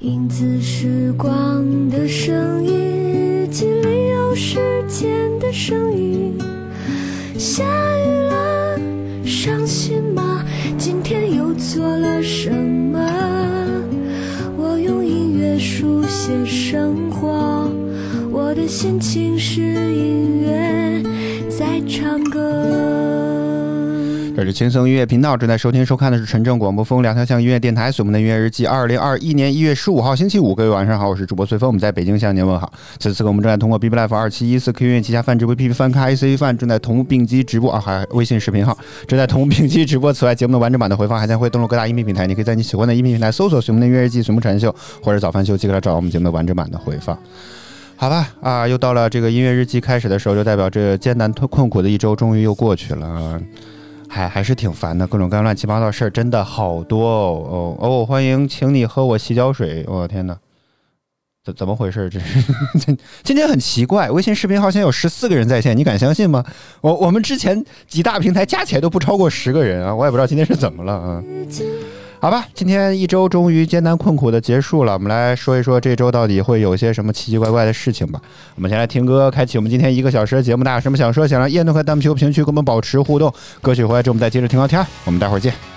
影子时光的声音，日记里有时间的声音。下雨了，伤心吗？今天又做了什么？我用音乐书写生活，我的心情是音乐在唱歌。是轻松音乐频道，正在收听收看的是纯正广播风两条巷音乐电台，我们的音乐日记，二零二一年一月十五号星期五，各位晚上好，我是主播随风，我们在北京向您问好。此次我们正在通过 B B Life 二七一四 Q 音乐旗下泛直播 P P 翻开 C 范正在同步并机直播啊，还微信视频号正在同步并机直播。此外，节目的完整版的回放还将会登录各大音频平台，你可以在你喜欢的音频平台搜索“随风的音乐日记”、“随风长秀”或者“早饭秀”，即可来找我们节目的完整版的回放。好吧，啊，又到了这个音乐日记开始的时候，就代表这艰难困苦的一周终于又过去了。还还是挺烦的，各种各样乱七八糟事儿真的好多哦哦哦！欢迎，请你喝我洗脚水。我天哪，怎怎么回事？这是 今天很奇怪，微信视频号现在有十四个人在线，你敢相信吗？我我们之前几大平台加起来都不超过十个人啊，我也不知道今天是怎么了啊。好吧，今天一周终于艰难困苦的结束了，我们来说一说这周到底会有些什么奇奇怪怪的事情吧。我们先来听歌，开启我们今天一个小时的节目。大家有什么想说、想让叶诺和弹幕球评论区跟我们保持互动。歌曲回来之后，我们再接着听聊天。我们待会儿见。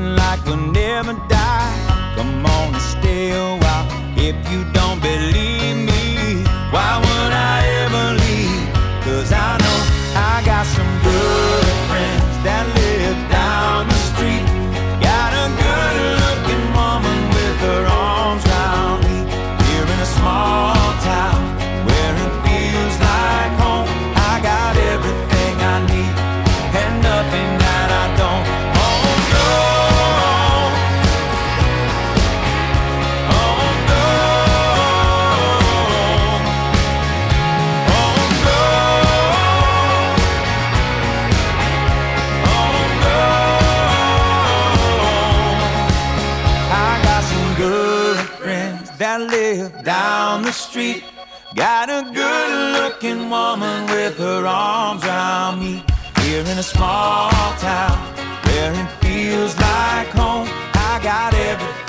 like a good woman with her arms around me. Here in a small town where it feels like home. I got everything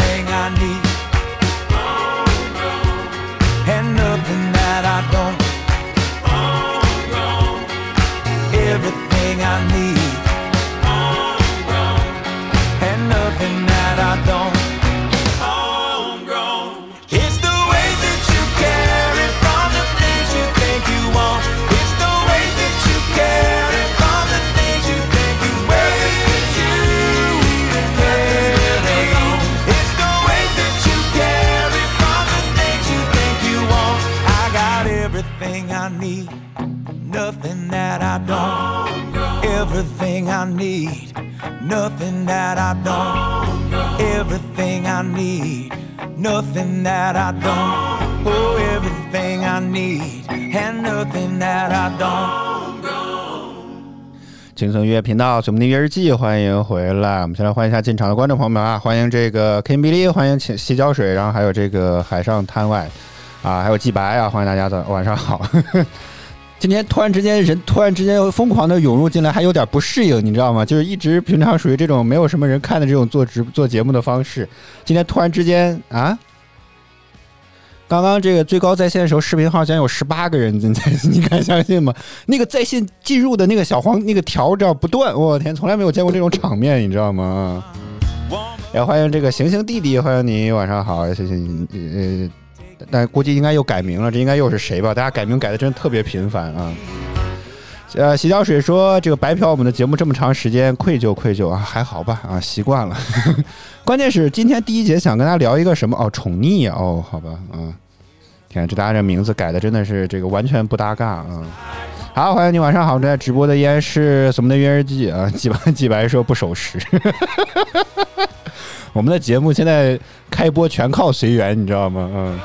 轻松音乐频道，我们的音乐日记，欢迎回来。我们先来欢迎一下进场的观众朋友们啊，欢迎这个 Kim 比利，欢迎洗洗脚水，然后还有这个海上滩外啊，还有季白啊，欢迎大家的晚上好。今天突然之间人突然之间又疯狂的涌入进来，还有点不适应，你知道吗？就是一直平常属于这种没有什么人看的这种做直做节目的方式，今天突然之间啊，刚刚这个最高在线的时候，视频号竟然有十八个人进在，你敢相信吗？那个在线进入的那个小黄那个条只要不断，我天，从来没有见过这种场面，你知道吗？也欢迎这个行行弟弟，欢迎你，晚上好，谢谢你，呃。但估计应该又改名了，这应该又是谁吧？大家改名改的真的特别频繁啊！呃，洗脚水说这个白嫖我们的节目这么长时间，愧疚愧疚啊，还好吧啊，习惯了。关键是今天第一节想跟大家聊一个什么哦，宠溺哦，好吧，嗯，天，这大家这名字改的真的是这个完全不搭嘎啊！好，欢迎你，晚上好，正在直播的依然是什么的约日记啊？几白几白说不守时。我们的节目现在开播全靠随缘，你知道吗？嗯。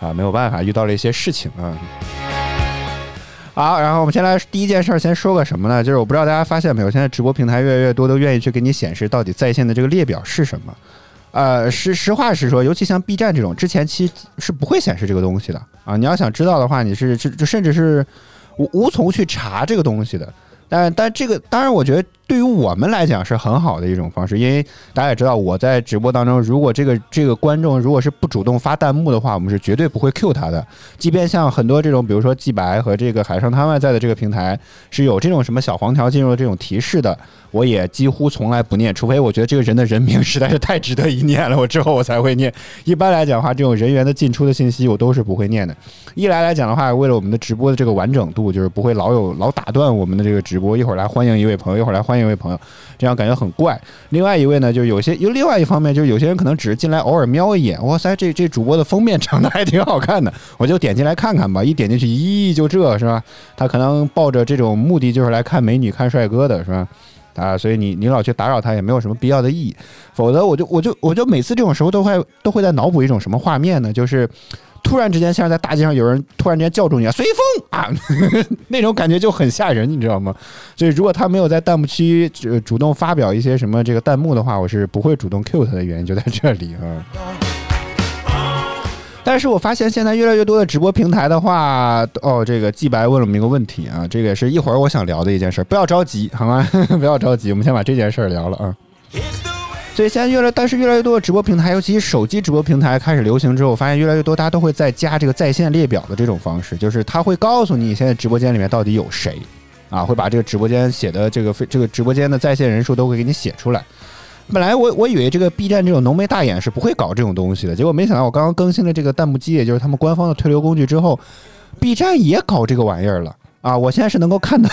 啊，没有办法，遇到了一些事情啊。好，然后我们先来第一件事儿，先说个什么呢？就是我不知道大家发现没有，现在直播平台越来越多都愿意去给你显示到底在线的这个列表是什么。呃，实实话实说，尤其像 B 站这种，之前其实是不会显示这个东西的啊。你要想知道的话，你是就就甚至是无无从去查这个东西的。但但这个当然，我觉得对于我们来讲是很好的一种方式，因为大家也知道，我在直播当中，如果这个这个观众如果是不主动发弹幕的话，我们是绝对不会 Q 他的。即便像很多这种，比如说季白和这个海上摊外在的这个平台是有这种什么小黄条进入的这种提示的，我也几乎从来不念，除非我觉得这个人的人名实在是太值得一念了，我之后我才会念。一般来讲的话，这种人员的进出的信息我都是不会念的。一来来讲的话，为了我们的直播的这个完整度，就是不会老有老打断我们的这个直播，一会儿来欢迎一位朋友，一会儿来欢迎一位朋友，这样感觉很怪。另外一位呢，就是有些有另外一方面，就是有些人可能只是进来偶尔瞄一眼，哇塞，这这主播的封面长得还挺好看的，我就点进来看看吧。一点进去，咦，就这是吧？他可能抱着这种目的就是来看美女、看帅哥的，是吧？啊，所以你你老去打扰他也没有什么必要的意义。否则，我就我就我就每次这种时候都会都会在脑补一种什么画面呢？就是。突然之间，像是在大街上有人突然之间叫住你啊，随风啊，那种感觉就很吓人，你知道吗？所以如果他没有在弹幕区主主动发表一些什么这个弹幕的话，我是不会主动 Q 他的原因就在这里啊。但是我发现现在越来越多的直播平台的话，哦，这个季白问了我们一个问题啊，这个也是一会儿我想聊的一件事，不要着急好吗？不要着急，我们先把这件事儿聊了啊。所以现在越来，但是越来越多的直播平台，尤其是手机直播平台开始流行之后，我发现越来越多大家都会在加这个在线列表的这种方式，就是他会告诉你现在直播间里面到底有谁，啊，会把这个直播间写的这个非这个直播间的在线人数都会给你写出来。本来我我以为这个 B 站这种浓眉大眼是不会搞这种东西的，结果没想到我刚刚更新了这个弹幕机，也就是他们官方的推流工具之后，B 站也搞这个玩意儿了。啊，我现在是能够看到，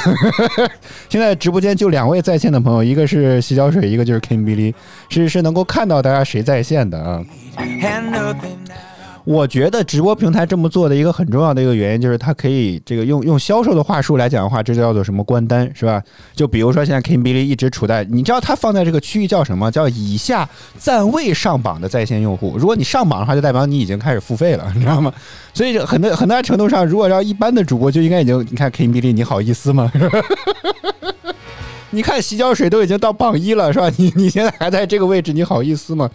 现在直播间就两位在线的朋友，一个是洗脚水，一个就是 King Billy，是是能够看到大家谁在线的啊。我觉得直播平台这么做的一个很重要的一个原因，就是它可以这个用用销售的话术来讲的话，这叫做什么关单是吧？就比如说现在 KIMBILY 一直处在，你知道它放在这个区域叫什么？叫以下暂未上榜的在线用户。如果你上榜的话，就代表你已经开始付费了，你知道吗？所以很多很大程度上，如果要一般的主播就应该已经，你看 Kim Billy，你好意思吗？你看洗脚水都已经到榜一了，是吧？你你现在还在这个位置，你好意思吗？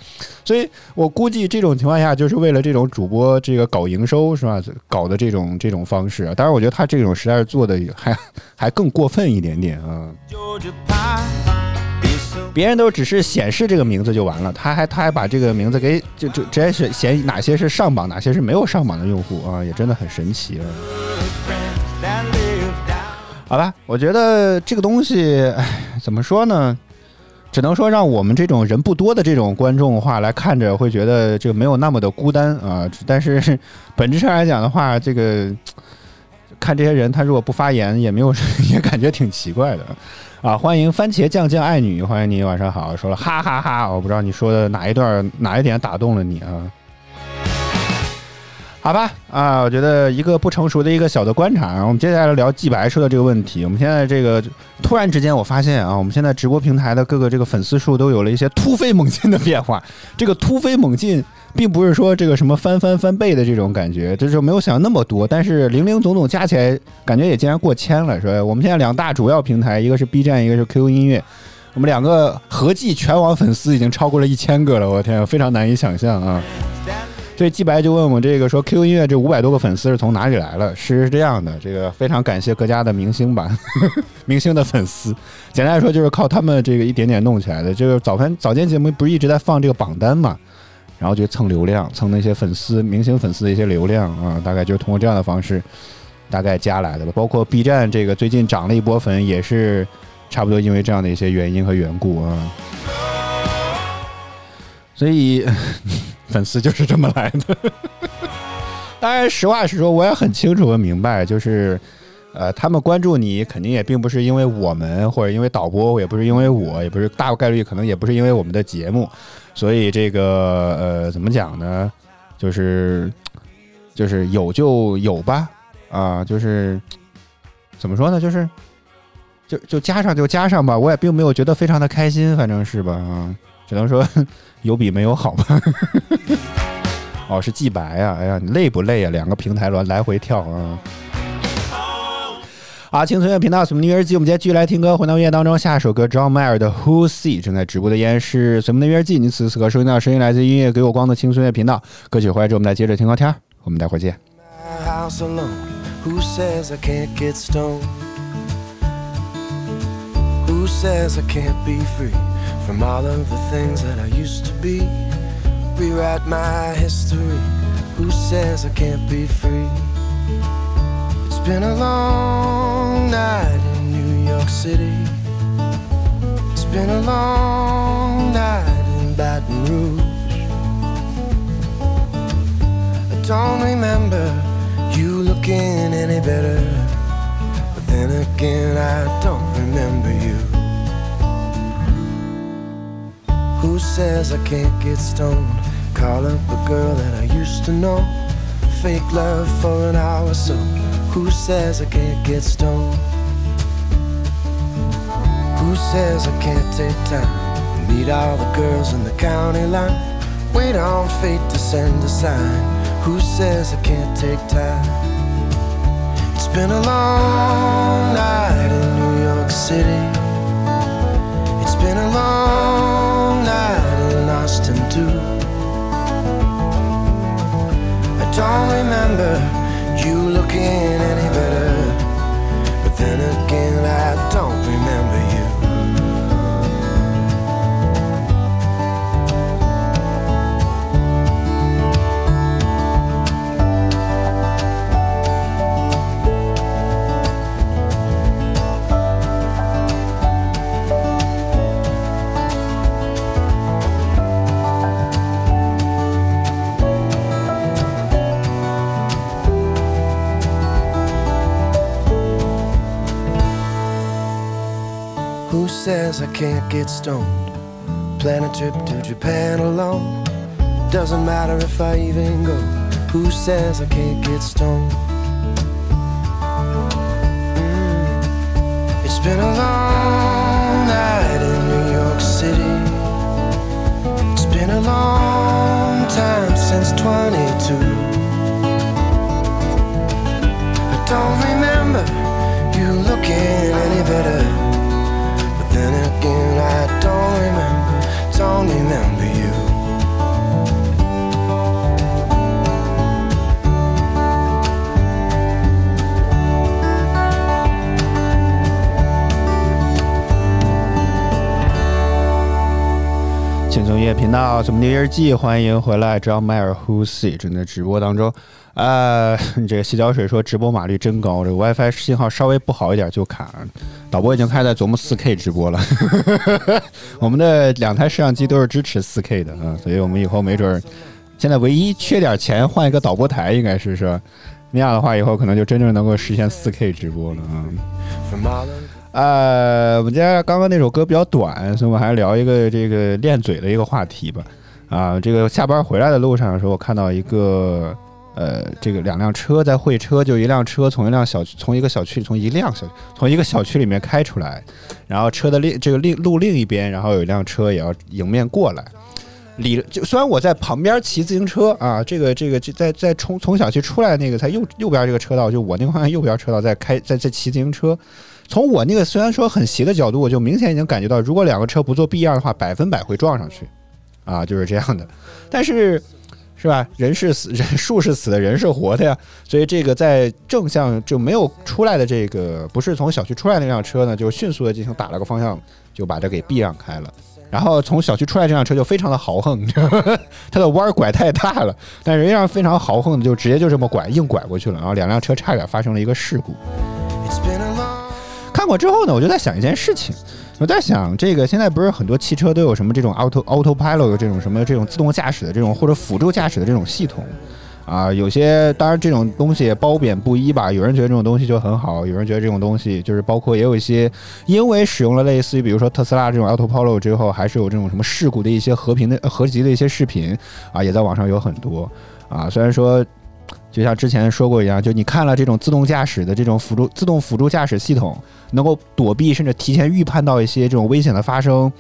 所以我估计这种情况下，就是为了这种主播这个搞营收，是吧？搞的这种这种方式。当然，我觉得他这种实在是做的还还更过分一点点啊。别人都只是显示这个名字就完了，他还他还把这个名字给就就直接是显哪些是上榜，哪些是没有上榜的用户啊，也真的很神奇啊。好吧，我觉得这个东西，唉，怎么说呢？只能说让我们这种人不多的这种观众话来看着，会觉得这个没有那么的孤单啊。但是本质上来讲的话，这个看这些人，他如果不发言，也没有 也感觉挺奇怪的啊。欢迎番茄酱酱爱女，欢迎你，晚上好。说了哈哈哈，我不知道你说的哪一段哪一点打动了你啊？好吧，啊，我觉得一个不成熟的一个小的观察。然后我们接下来聊季白说的这个问题。我们现在这个突然之间，我发现啊，我们现在直播平台的各个这个粉丝数都有了一些突飞猛进的变化。这个突飞猛进，并不是说这个什么翻翻翻倍的这种感觉，就是没有想那么多。但是零零总总加起来，感觉也竟然过千了，是吧？我们现在两大主要平台，一个是 B 站，一个是 QQ 音乐，我们两个合计全网粉丝已经超过了一千个了。我天，非常难以想象啊！对，季白就问我这个说 QQ 音乐这五百多个粉丝是从哪里来了？是这样的，这个非常感谢各家的明星吧，明星的粉丝，简单来说就是靠他们这个一点点弄起来的。这个早饭早间节目不是一直在放这个榜单嘛，然后就蹭流量，蹭那些粉丝、明星粉丝的一些流量啊，大概就是通过这样的方式大概加来的吧。包括 B 站这个最近涨了一波粉，也是差不多因为这样的一些原因和缘故啊。所以粉丝就是这么来的。当然，实话实说，我也很清楚和明白，就是，呃，他们关注你，肯定也并不是因为我们，或者因为导播，也不是因为我，也不是大概率，可能也不是因为我们的节目，所以这个，呃，怎么讲呢？就是，就是有就有吧，啊，就是怎么说呢？就是，就就加上就加上吧，我也并没有觉得非常的开心，反正是吧，啊，只能说 有比没有好吧。哦，是季白啊！哎呀，你累不累啊？两个平台轮来回跳啊！啊，青春乐频道随梦音乐日记，我们今天继续来听歌，回到音乐当中，下一首歌 John Mayer 的 Who See 正在直播的依然是随梦的音乐日记，你此时此刻收听到的声音来自音乐给我光的青春乐频道，歌曲回来之后我们再接着听歌天，我们待会儿见。From all of the things that I used to be? Rewrite my history. Who says I can't be free? It's been a long night in New York City. It's been a long night in Baton Rouge. I don't remember you looking any better. But then again, I don't remember you. Who says I can't get stoned? Call up a girl that I used to know. Fake love for an hour or so. Who says I can't get stoned? Who says I can't take time? Meet all the girls in the county line. Wait on fate to send a sign. Who says I can't take time? It's been a long night in New York City. It's been a long night in Austin too. I don't remember you looking any better. But then again, I don't remember says I can't get stoned? Plan a trip to Japan alone. Doesn't matter if I even go. Who says I can't get stoned? Mm. It's been a long night in New York City. It's been a long time since 22. I don't remember you looking any better. Don't remember you.《轻松音乐频道》怎么的日记，欢迎回来，John Mayer Who See 正在直播当中。呃，这个洗脚水说直播码率真高，这个 WiFi 信号稍微不好一点就卡。导播已经开始在琢磨 4K 直播了，我们的两台摄像机都是支持 4K 的啊，所以我们以后没准儿，现在唯一缺点钱换一个导播台，应该是是吧？那样的话，以后可能就真正能够实现 4K 直播了啊。呃，我们家刚刚那首歌比较短，所以我们还是聊一个这个练嘴的一个话题吧。啊，这个下班回来的路上的时候，我看到一个呃，这个两辆车在会车，就一辆车从一辆小，从一个小区，从一辆小从一个小区里面开出来，然后车的另这个另路另一边，然后有一辆车也要迎面过来。理就虽然我在旁边骑自行车啊，这个这个就在在从从小区出来那个在右右边这个车道，就我那个方向右边车道在开在在骑自行车。从我那个虽然说很斜的角度，我就明显已经感觉到，如果两个车不做 B 样的话，百分百会撞上去，啊，就是这样的。但是是吧？人是死，人树是死的，人是活的呀。所以这个在正向就没有出来的这个，不是从小区出来那辆车呢，就迅速的进行打了个方向，就把这给避让开了。然后从小区出来这辆车就非常的豪横，它的弯拐太大了，但是仍然非常豪横的就直接就这么拐硬拐过去了，然后两辆车差点发生了一个事故。看过之后呢，我就在想一件事情，我在想这个现在不是很多汽车都有什么这种 auto autopilot 这种什么这种自动驾驶的这种或者辅助驾驶的这种系统。啊，有些当然这种东西褒贬不一吧。有人觉得这种东西就很好，有人觉得这种东西就是包括也有一些因为使用了类似于比如说特斯拉这种 autopilot 之后，还是有这种什么事故的一些和平的合集的一些视频啊，也在网上有很多啊。虽然说就像之前说过一样，就你看了这种自动驾驶的这种辅助自动辅助驾驶系统，能够躲避甚至提前预判到一些这种危险的发生。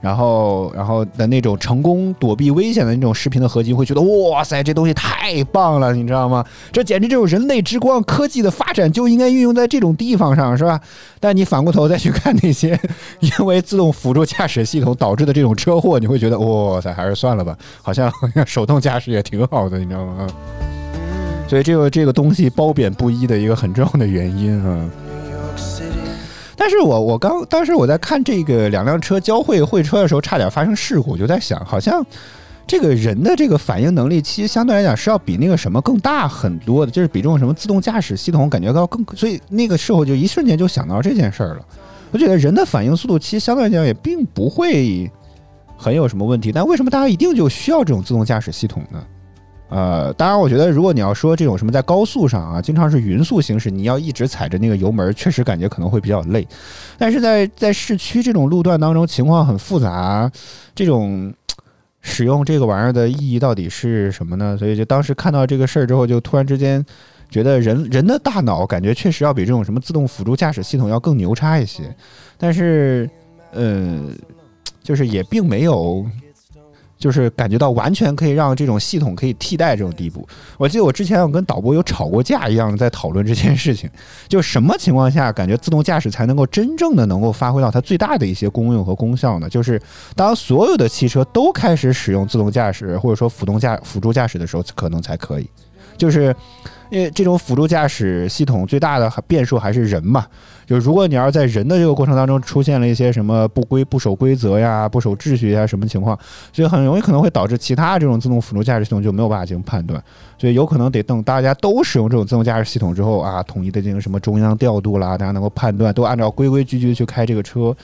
然后，然后的那种成功躲避危险的那种视频的合集，会觉得哇塞，这东西太棒了，你知道吗？这简直就是人类之光，科技的发展就应该运用在这种地方上，是吧？但你反过头再去看那些 因为自动辅助驾驶系统导致的这种车祸，你会觉得哇塞，还是算了吧，好像好 像手动驾驶也挺好的，你知道吗？所以这个这个东西褒贬不一的一个很重要的原因啊。但是我我刚当时我在看这个两辆车交汇会车的时候，差点发生事故，我就在想，好像这个人的这个反应能力，其实相对来讲是要比那个什么更大很多的，就是比这种什么自动驾驶系统感觉到更，所以那个时候就一瞬间就想到这件事儿了。我觉得人的反应速度其实相对来讲也并不会很有什么问题，但为什么大家一定就需要这种自动驾驶系统呢？呃，当然，我觉得如果你要说这种什么在高速上啊，经常是匀速行驶，你要一直踩着那个油门，确实感觉可能会比较累。但是在在市区这种路段当中，情况很复杂，这种使用这个玩意儿的意义到底是什么呢？所以就当时看到这个事儿之后，就突然之间觉得人人的大脑感觉确实要比这种什么自动辅助驾驶系统要更牛叉一些，但是呃，就是也并没有。就是感觉到完全可以让这种系统可以替代这种地步。我记得我之前我跟导播有吵过架一样，在讨论这件事情，就什么情况下感觉自动驾驶才能够真正的能够发挥到它最大的一些功用和功效呢？就是当所有的汽车都开始使用自动驾驶或者说辅动驾辅助驾驶的时候，可能才可以。就是因为这种辅助驾驶系统最大的变数还是人嘛，就如果你要是在人的这个过程当中出现了一些什么不规不守规则呀、不守秩序呀什么情况，所以很容易可能会导致其他这种自动辅助驾驶系统就没有办法进行判断，所以有可能得等大家都使用这种自动驾驶系统之后啊，统一的进行什么中央调度啦，大家能够判断，都按照规规矩矩去开这个车，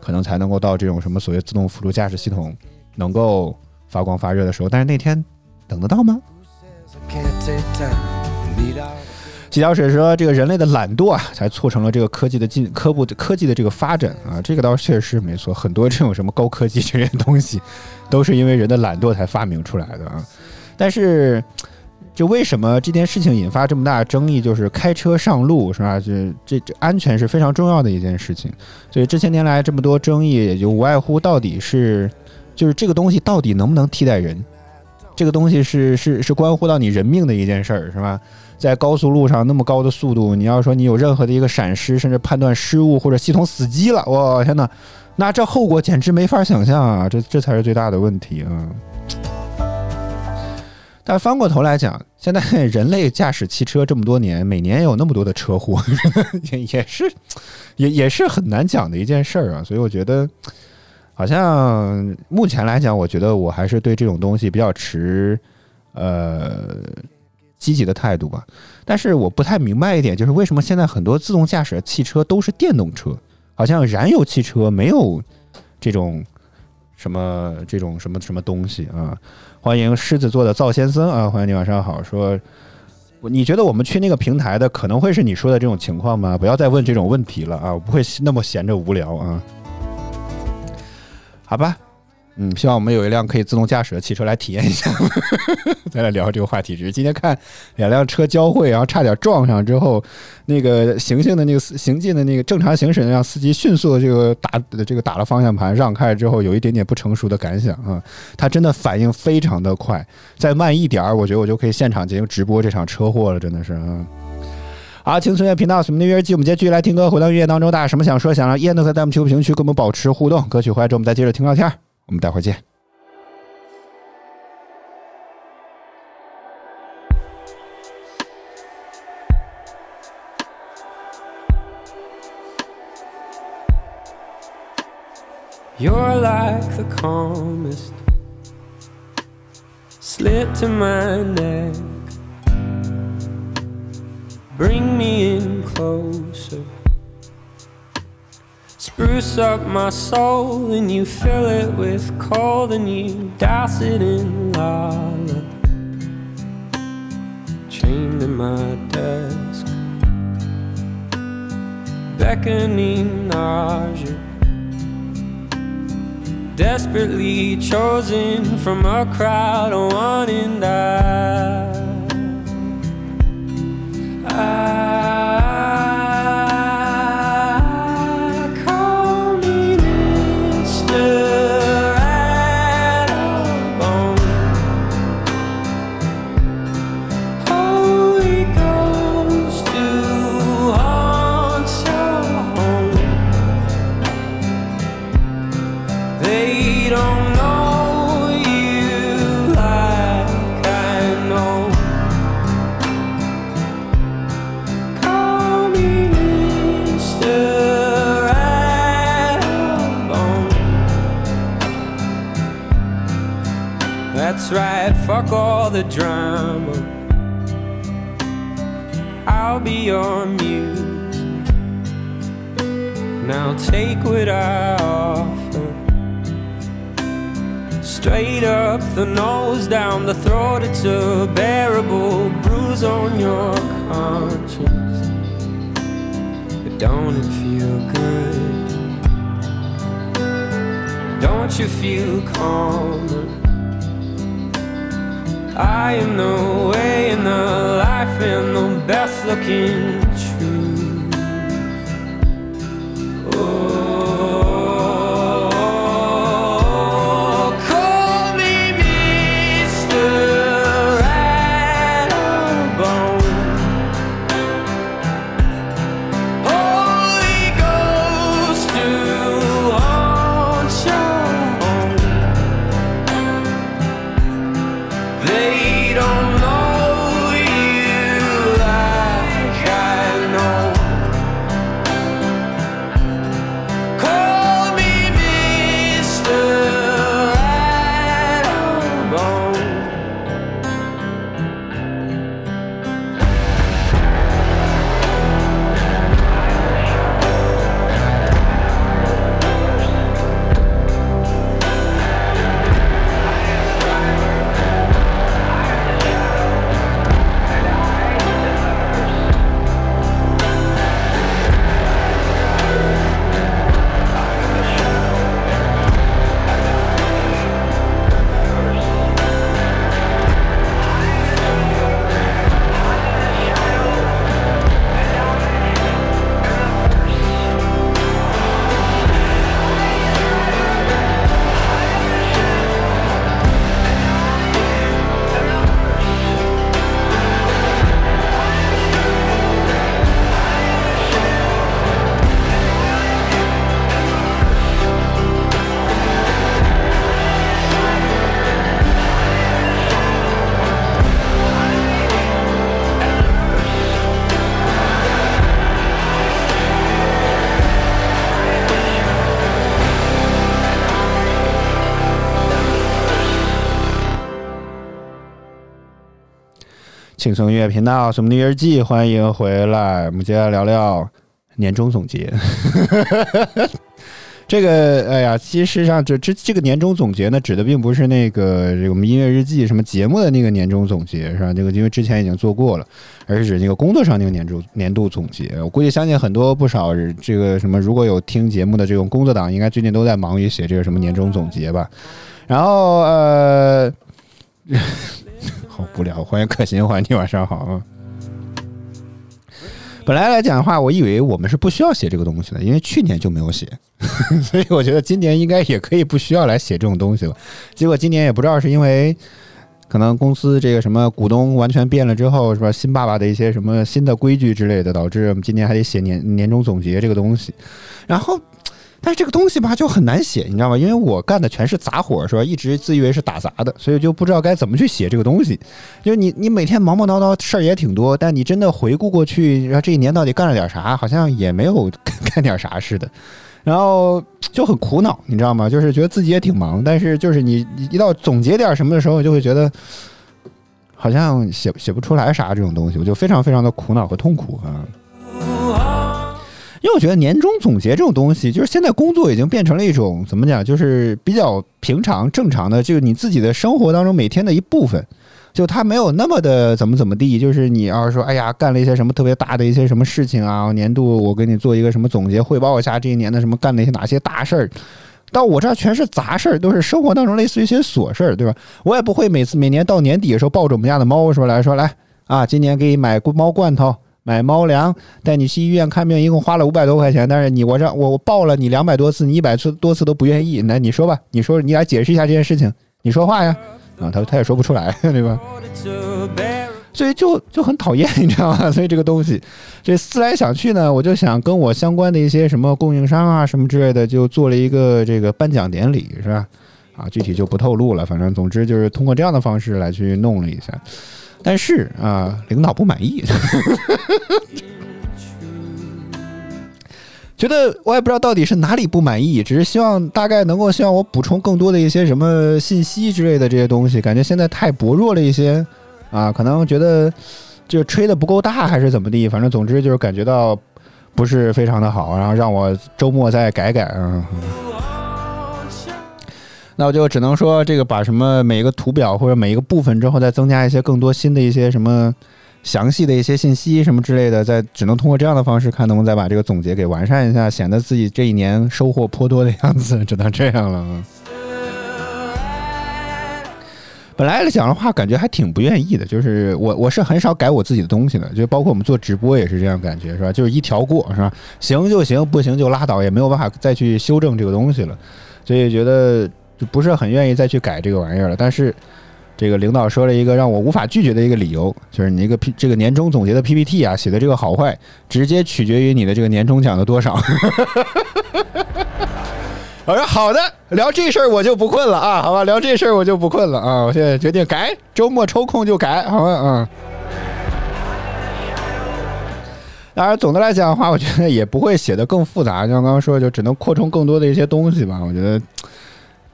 可能才能够到这种什么所谓自动辅助驾驶系统能够发光发热的时候。但是那天等得到吗？I can't take time to meet out. 纪条水说，这个人类的懒惰啊，才促成了这个科技的进科部科技的这个发展啊，这个倒确实没错。很多这种什么高科技这些东西，都是因为人的懒惰才发明出来的啊。但是，就为什么这件事情引发这么大争议？就是开车上路是吧？这这这安全是非常重要的一件事情。所以这些年来这么多争议，也就无外乎到底是，就是这个东西到底能不能替代人？这个东西是是是关乎到你人命的一件事儿，是吧？在高速路上那么高的速度，你要说你有任何的一个闪失，甚至判断失误或者系统死机了，我天哪，那这后果简直没法想象啊！这这才是最大的问题啊！但翻过头来讲，现在人类驾驶汽车这么多年，每年有那么多的车祸，也也是也也是很难讲的一件事儿啊。所以我觉得，好像目前来讲，我觉得我还是对这种东西比较持呃积极的态度吧。但是我不太明白一点，就是为什么现在很多自动驾驶的汽车都是电动车，好像燃油汽车没有这种什么这种什么什么东西啊？欢迎狮子座的赵先生啊，欢迎你晚上好。说你觉得我们去那个平台的可能会是你说的这种情况吗？不要再问这种问题了啊，我不会那么闲着无聊啊。好吧，嗯，希望我们有一辆可以自动驾驶的汽车来体验一下。再来聊这个话题，只是今天看两辆车交汇，然后差点撞上之后，那个行进的那个行进的那个正常行驶的那辆司机迅速的这个打这个打了方向盘让开之后，有一点点不成熟的感想啊。他真的反应非常的快，再慢一点儿，我觉得我就可以现场进行直播这场车祸了，真的是啊。好，青春乐频道，什么的约记，我们接继续来听歌，回到音乐当中，大家什么想说，想让燕子和弹幕评论区跟我们保持互动。歌曲回来之后，我们再接着听聊天。我们待会儿见。You're like the calmest slip to my neck. Bring me in closer. Spruce up my soul and you fill it with cold and you douse it in lava. Chained to my desk, beckoning nausea. Desperately chosen from a crowd of one the drama. I'll be your muse. Now take what I offer. Straight up the nose, down the throat, it's a bearable bruise on your conscience. But don't it feel good? Don't you feel calmer? I am the way and the life and the best looking 轻松音乐频道《什么的日记》，欢迎回来。我们接下来聊聊年终总结。这个，哎呀，其实上，这这这个年终总结呢，指的并不是那个我们音乐日记什么节目的那个年终总结，是吧？这个因为之前已经做过了，而是指那个工作上那个年终年度总结。我估计相信很多不少这个什么，如果有听节目的这种工作党，应该最近都在忙于写这个什么年终总结吧。然后，呃，好无聊，欢迎可心，欢迎你，晚上好啊。本来来讲的话，我以为我们是不需要写这个东西的，因为去年就没有写，所以我觉得今年应该也可以不需要来写这种东西了。结果今年也不知道是因为可能公司这个什么股东完全变了之后，是吧？新爸爸的一些什么新的规矩之类的，导致我们今年还得写年年终总结这个东西。然后，但是这个东西吧就很难写，你知道吗？因为我干的全是杂活，是吧？一直自以为是打杂的，所以就不知道该怎么去写这个东西。就你你每天忙忙叨叨，事儿也挺多，但你真的回顾过去，然后这一年到底干了点啥，好像也没有干点啥似的。然后就很苦恼，你知道吗？就是觉得自己也挺忙，但是就是你你一到总结点什么的时候，就会觉得好像写写不出来啥这种东西，我就非常非常的苦恼和痛苦啊。因为我觉得年终总结这种东西，就是现在工作已经变成了一种怎么讲，就是比较平常正常的，就是你自己的生活当中每天的一部分。就它没有那么的怎么怎么地，就是你要是说，哎呀，干了一些什么特别大的一些什么事情啊，年度我给你做一个什么总结，汇报一下这一年的什么干了一些哪些大事儿。到我这儿全是杂事儿，都是生活当中类似于一些琐事儿，对吧？我也不会每次每年到年底的时候抱着我们家的猫说来说来啊，今年给你买猫罐头、买猫粮，带你去医院看病，一共花了五百多块钱，但是你我让我我报了你两百多次，你一百次多次都不愿意，那你说吧，你说你来解释一下这件事情，你说话呀。啊，他他也说不出来，对吧？所以就就很讨厌，你知道吗？所以这个东西，这思来想去呢，我就想跟我相关的一些什么供应商啊什么之类的，就做了一个这个颁奖典礼，是吧？啊，具体就不透露了，反正总之就是通过这样的方式来去弄了一下，但是啊，领导不满意。觉得我也不知道到底是哪里不满意，只是希望大概能够希望我补充更多的一些什么信息之类的这些东西，感觉现在太薄弱了一些，啊，可能觉得就吹的不够大还是怎么地，反正总之就是感觉到不是非常的好，然后让我周末再改改啊。那我就只能说这个把什么每一个图表或者每一个部分之后再增加一些更多新的一些什么。详细的一些信息什么之类的，再只能通过这样的方式看能不能再把这个总结给完善一下，显得自己这一年收获颇多的样子，只能这样了。本来来讲的话，感觉还挺不愿意的，就是我我是很少改我自己的东西的，就包括我们做直播也是这样感觉，是吧？就是一条过，是吧？行就行，不行就拉倒，也没有办法再去修正这个东西了，所以觉得不是很愿意再去改这个玩意儿了。但是。这个领导说了一个让我无法拒绝的一个理由，就是你一个 P 这个年终总结的 PPT 啊，写的这个好坏，直接取决于你的这个年终奖的多少。我说好的，聊这事儿我就不困了啊，好吧，聊这事儿我就不困了啊，我现在决定改，周末抽空就改，好吧，嗯。当然，总的来讲的话，我觉得也不会写的更复杂，就像刚刚说，就只能扩充更多的一些东西吧，我觉得。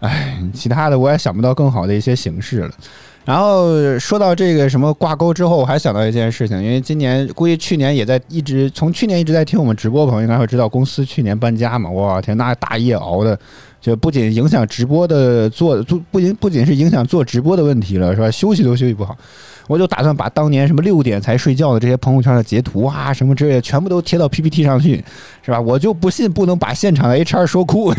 哎，其他的我也想不到更好的一些形式了。然后说到这个什么挂钩之后，我还想到一件事情，因为今年估计去年也在一直从去年一直在听我们直播的朋友应该会知道，公司去年搬家嘛，哇天，那大夜熬的，就不仅影响直播的做做，不仅不仅是影响做直播的问题了，是吧？休息都休息不好。我就打算把当年什么六点才睡觉的这些朋友圈的截图啊，什么之类的，全部都贴到 PPT 上去，是吧？我就不信不能把现场的 HR 说哭。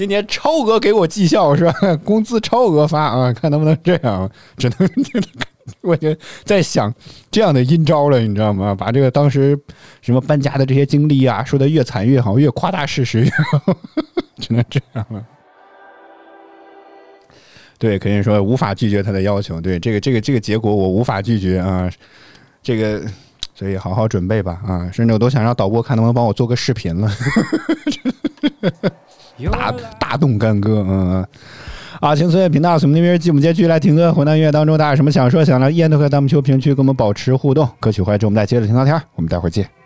今年超额给我绩效是吧？工资超额发啊，看能不能这样？只能，我就在想这样的阴招了，你知道吗？把这个当时什么搬家的这些经历啊，说的越惨越好，越夸大事实越好，只能这样了。对，肯定说无法拒绝他的要求。对，这个这个这个结果我无法拒绝啊。这个，所以好好准备吧啊！甚至我都想让导播看能不能帮我做个视频了。大大动干戈，嗯，啊，请随月频道，什么那边节目接续来听歌，回到音乐当中，大家有什么想说、想聊，依然都可以在我们球评区跟我们保持互动。歌曲回来之后，我们再接着听聊天，我们待会儿见。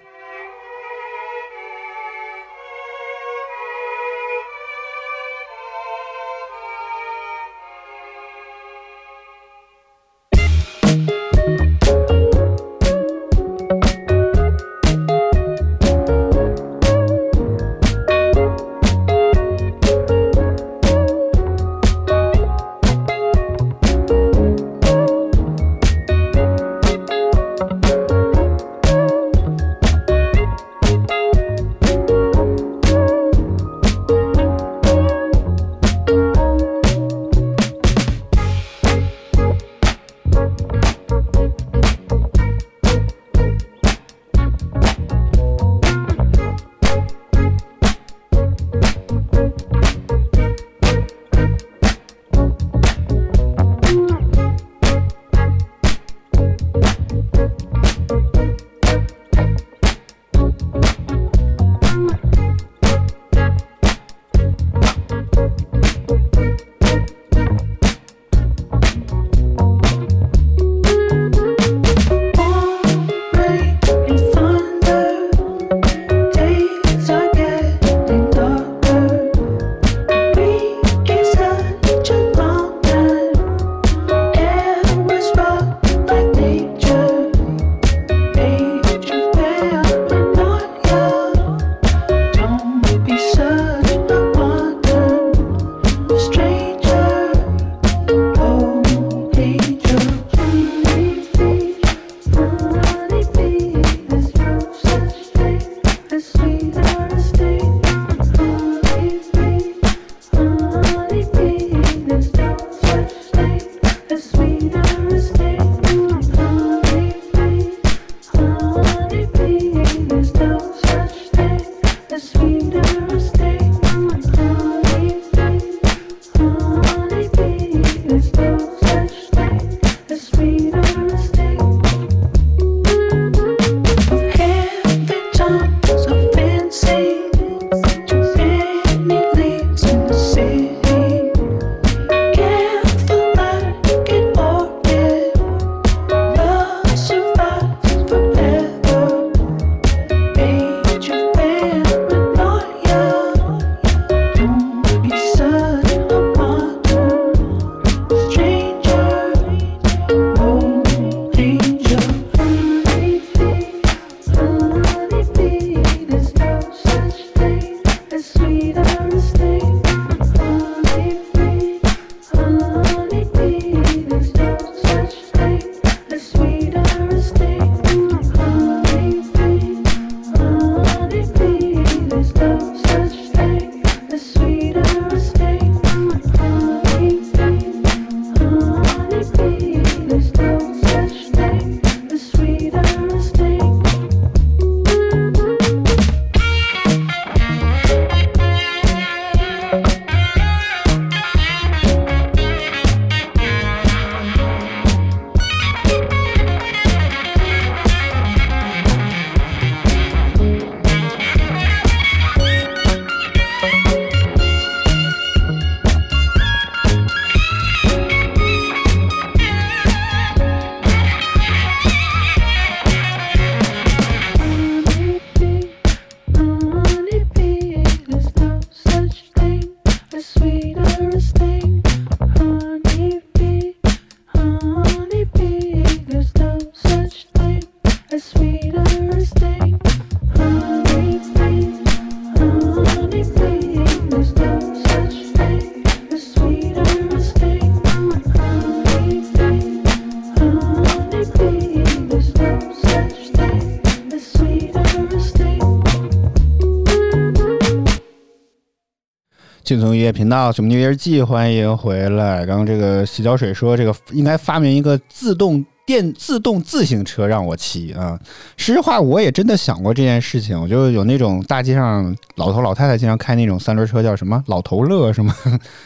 音乐频道《水木音乐日记》，欢迎回来。刚刚这个洗脚水说，这个应该发明一个自动电自动自行车让我骑啊。实话，我也真的想过这件事情。我就有那种大街上老头老太太经常开那种三轮车，叫什么老头乐什么。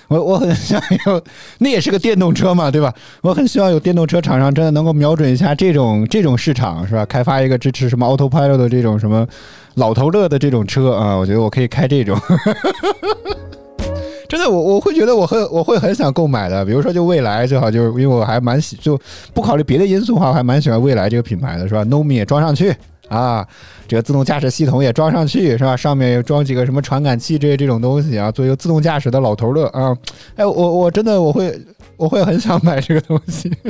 我我很想有，那也是个电动车嘛，对吧？我很希望有电动车厂商真的能够瞄准一下这种这种市场，是吧？开发一个支持什么 Autopilot 的这种什么老头乐的这种车啊，我觉得我可以开这种。真的，我我会觉得我很我会很想购买的。比如说，就未来最好就是因为我还蛮喜，就不考虑别的因素的话，我还蛮喜欢未来这个品牌的，是吧？Nomi 也装上去啊，这个自动驾驶系统也装上去，是吧？上面也装几个什么传感器这这种东西啊，做一个自动驾驶的老头乐啊。哎，我我真的我会我会很想买这个东西。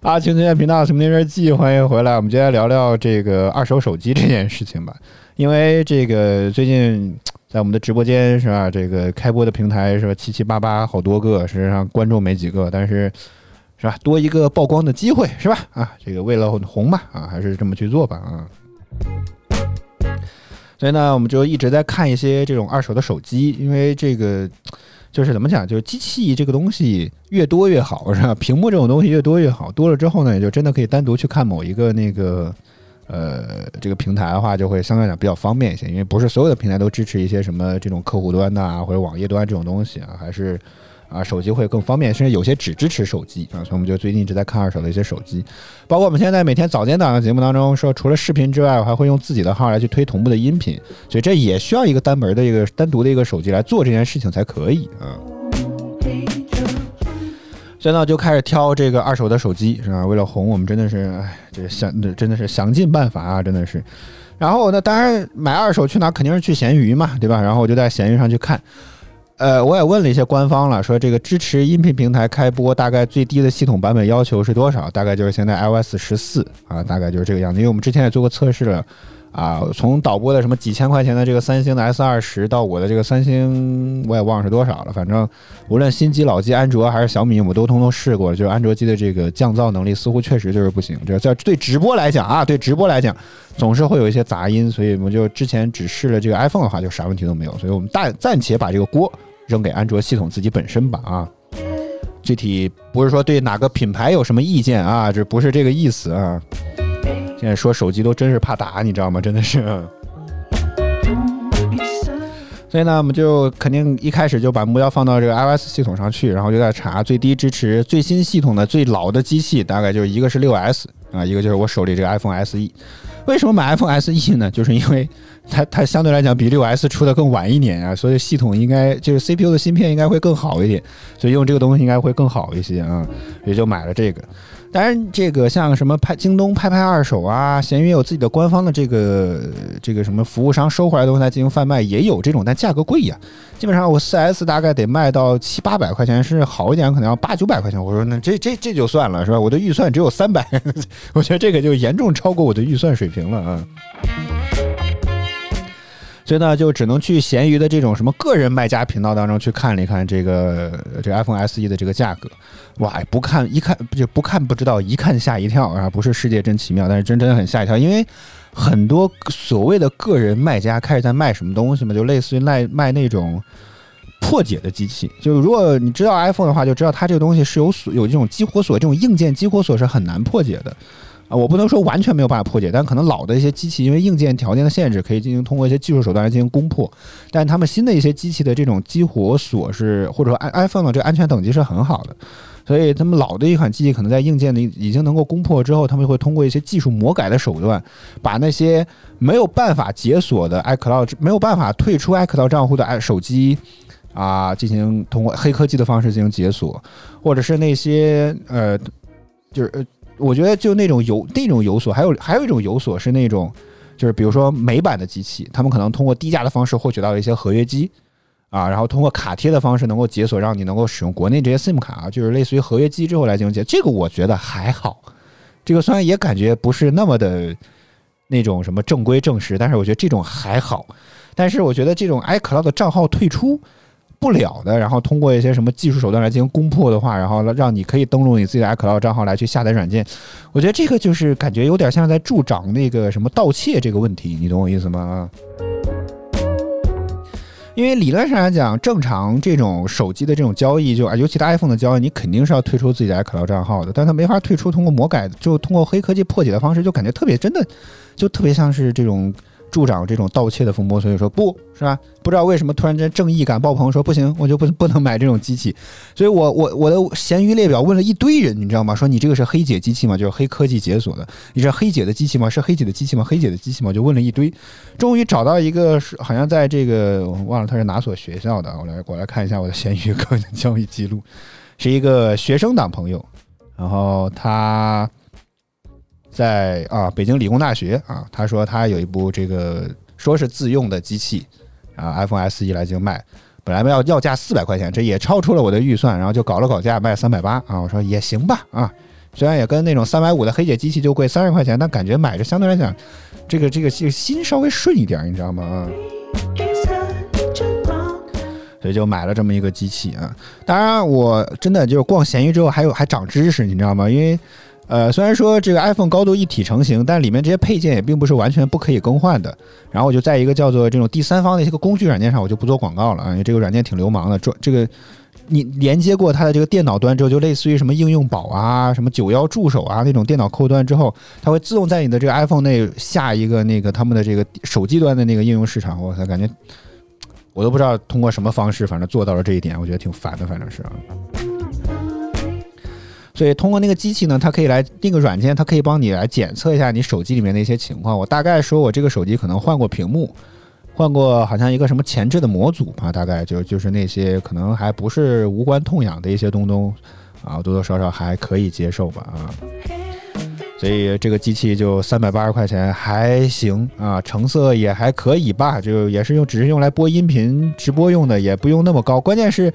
啊，青春音乐频道《什么音乐季》，欢迎回来。我们接下来聊聊这个二手手机这件事情吧。因为这个最近在我们的直播间是吧，这个开播的平台是吧，七七八八好多个，实际上观众没几个，但是是吧，多一个曝光的机会是吧？啊，这个为了红吧，啊，还是这么去做吧，啊。所以呢，我们就一直在看一些这种二手的手机，因为这个就是怎么讲，就是机器这个东西越多越好，是吧？屏幕这种东西越多越好，多了之后呢，也就真的可以单独去看某一个那个呃这个平台的话，就会相对来讲比较方便一些，因为不是所有的平台都支持一些什么这种客户端的啊或者网页端这种东西啊，还是。啊，手机会更方便，甚至有些只支持手机啊，所以我们就最近一直在看二手的一些手机，包括我们现在每天早间档的节目当中说，除了视频之外，我还会用自己的号来去推同步的音频，所以这也需要一个单门的一个单独的一个手机来做这件事情才可以啊。现在就开始挑这个二手的手机是吧？为了红，我们真的是，哎，这想真的是想尽办法啊，真的是。然后那，当然买二手去哪肯定是去闲鱼嘛，对吧？然后我就在闲鱼上去看。呃，我也问了一些官方了，说这个支持音频平台开播大概最低的系统版本要求是多少？大概就是现在 iOS 十四啊，大概就是这个样子。因为我们之前也做过测试了，啊，从导播的什么几千块钱的这个三星的 S 二十到我的这个三星，我也忘了是多少了。反正无论新机、老机，安卓还是小米，我都通通试过了。就是安卓机的这个降噪能力似乎确实就是不行。这在对直播来讲啊，对直播来讲，总是会有一些杂音，所以我们就之前只试了这个 iPhone 的话，就啥问题都没有。所以我们暂暂且把这个锅扔给安卓系统自己本身吧啊。具体不是说对哪个品牌有什么意见啊，这不是这个意思啊。现在说手机都真是怕打，你知道吗？真的是。所以呢，我们就肯定一开始就把目标放到这个 iOS 系统上去，然后就在查最低支持最新系统的最老的机器，大概就是一个是六 S 啊，一个就是我手里这个 iPhone SE。为什么买 iPhone SE 呢？就是因为它它相对来讲比六 S 出的更晚一年啊，所以系统应该就是 CPU 的芯片应该会更好一点，所以用这个东西应该会更好一些啊，也就买了这个。当然，这个像什么拍京东拍拍二手啊，闲鱼有自己的官方的这个这个什么服务商收回来的东西来进行贩卖，也有这种，但价格贵呀。基本上我四 S 大概得卖到七八百块钱，甚至好一点可能要八九百块钱。我说那这这这就算了是吧？我的预算只有三百，我觉得这个就严重超过我的预算水平了啊。所以呢，就只能去闲鱼的这种什么个人卖家频道当中去看了一看这个这个 iPhone SE 的这个价格，哇，不看一看就不看不知道，一看吓一跳啊！不是世界真奇妙，但是真真的很吓一跳，因为很多所谓的个人卖家开始在卖什么东西嘛，就类似于卖卖那种破解的机器。就如果你知道 iPhone 的话，就知道它这个东西是有锁有这种激活锁，这种硬件激活锁是很难破解的。啊，我不能说完全没有办法破解，但可能老的一些机器因为硬件条件的限制，可以进行通过一些技术手段来进行攻破。但他们新的一些机器的这种激活锁是，或者说 i iPhone 的这个安全等级是很好的，所以他们老的一款机器可能在硬件里已经能够攻破之后，他们会通过一些技术魔改的手段，把那些没有办法解锁的 iCloud 没有办法退出 iCloud 账户的 i 手机。啊，进行通过黑科技的方式进行解锁，或者是那些呃，就是呃，我觉得就那种有那种有锁，还有还有一种有锁是那种，就是比如说美版的机器，他们可能通过低价的方式获取到了一些合约机啊，然后通过卡贴的方式能够解锁，让你能够使用国内这些 SIM 卡啊，就是类似于合约机之后来进行解，这个我觉得还好，这个虽然也感觉不是那么的那种什么正规正实，但是我觉得这种还好，但是我觉得这种 iCloud 的账号退出。不了的，然后通过一些什么技术手段来进行攻破的话，然后让你可以登录你自己的 iCloud 账号来去下载软件，我觉得这个就是感觉有点像在助长那个什么盗窃这个问题，你懂我意思吗？因为理论上来讲，正常这种手机的这种交易，就啊，尤其是 iPhone 的交易，你肯定是要退出自己的 iCloud 账号的，但它没法退出，通过魔改，就通过黑科技破解的方式，就感觉特别真的，就特别像是这种。助长这种盗窃的风波，所以说不是吧？不知道为什么突然间正义感爆棚，说不行，我就不 不能买这种机器。所以我我我的闲鱼列表问了一堆人，你知道吗？说你这个是黑姐机器吗？就是黑科技解锁的，你是黑姐的机器吗？是黑姐的机器吗？黑姐的机器吗？就问了一堆，终于找到一个是好像在这个我忘了他是哪所学校的，我来我来看一下我的闲鱼个人交易记录，是一个学生党朋友，然后他。在啊，北京理工大学啊，他说他有一部这个说是自用的机器啊，iPhone SE 来进行卖，本来要要价四百块钱，这也超出了我的预算，然后就搞了搞价卖三百八啊，我说也行吧啊，虽然也跟那种三百五的黑姐机器就贵三十块钱，但感觉买着相对来讲，这个这个这个心稍微顺一点，你知道吗？啊，所以就买了这么一个机器啊。当然，我真的就是逛闲鱼之后还有还长知识，你知道吗？因为呃，虽然说这个 iPhone 高度一体成型，但里面这些配件也并不是完全不可以更换的。然后我就在一个叫做这种第三方的一个工具软件上，我就不做广告了啊，因为这个软件挺流氓的。这这个你连接过它的这个电脑端之后，就类似于什么应用宝啊、什么九幺助手啊那种电脑客户端之后，它会自动在你的这个 iPhone 内下一个那个他们的这个手机端的那个应用市场。我操，感觉我都不知道通过什么方式，反正做到了这一点，我觉得挺烦的，反正是啊。所以通过那个机器呢，它可以来那个软件，它可以帮你来检测一下你手机里面的一些情况。我大概说我这个手机可能换过屏幕，换过好像一个什么前置的模组吧，大概就就是那些可能还不是无关痛痒的一些东东啊，多多少少还可以接受吧啊。所以这个机器就三百八十块钱还行啊，成色也还可以吧，就也是用只是用来播音频直播用的，也不用那么高。关键是，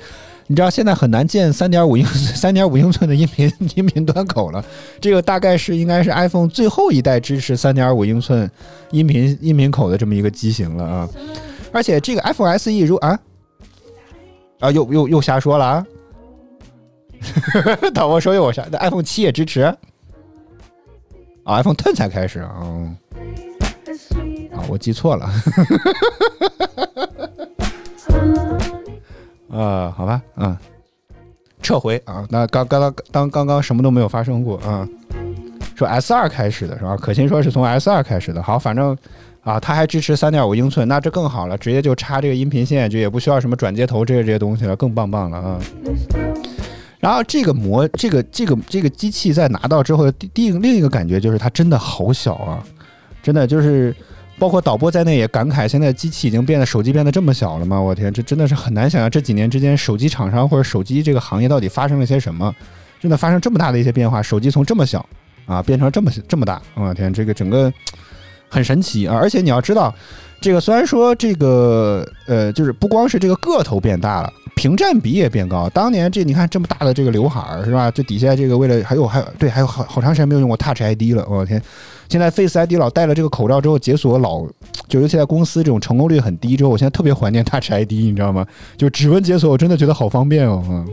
你知道现在很难见三点五英 三点五英寸的音频 音频端口了，这个大概是应该是 iPhone 最后一代支持三点五英寸音频音频口的这么一个机型了啊。而且这个 iPhone SE 如啊啊又又又瞎说了啊，导播说又我瞎，那 iPhone 七也支持。啊，iPhone Ten 才开始啊、嗯啊，我记错了。啊，好吧，嗯，撤回啊。那刚刚刚当刚刚什么都没有发生过啊。说 S 二开始的是吧？可心说是从 S 二开始的。好，反正啊，它还支持三点五英寸，那这更好了，直接就插这个音频线，就也不需要什么转接头这些这些东西了，更棒棒了啊。然后这个模，这个这个这个机器在拿到之后，第第另一个感觉就是它真的好小啊，真的就是包括导播在内也感慨，现在机器已经变得手机变得这么小了吗？我天，这真的是很难想象这几年之间手机厂商或者手机这个行业到底发生了些什么，真的发生这么大的一些变化，手机从这么小啊变成这么这么大，我天，这个整个很神奇啊！而且你要知道，这个虽然说这个呃，就是不光是这个个头变大了。屏占比也变高，当年这你看这么大的这个刘海儿是吧？这底下这个为了还有还有对还有好好长时间没有用过 Touch ID 了，我、天！现在 Face ID 老戴了这个口罩之后解锁老，就尤其在公司这种成功率很低之后，我现在特别怀念 Touch ID，你知道吗？就指纹解锁，我真的觉得好方便哦。嗯，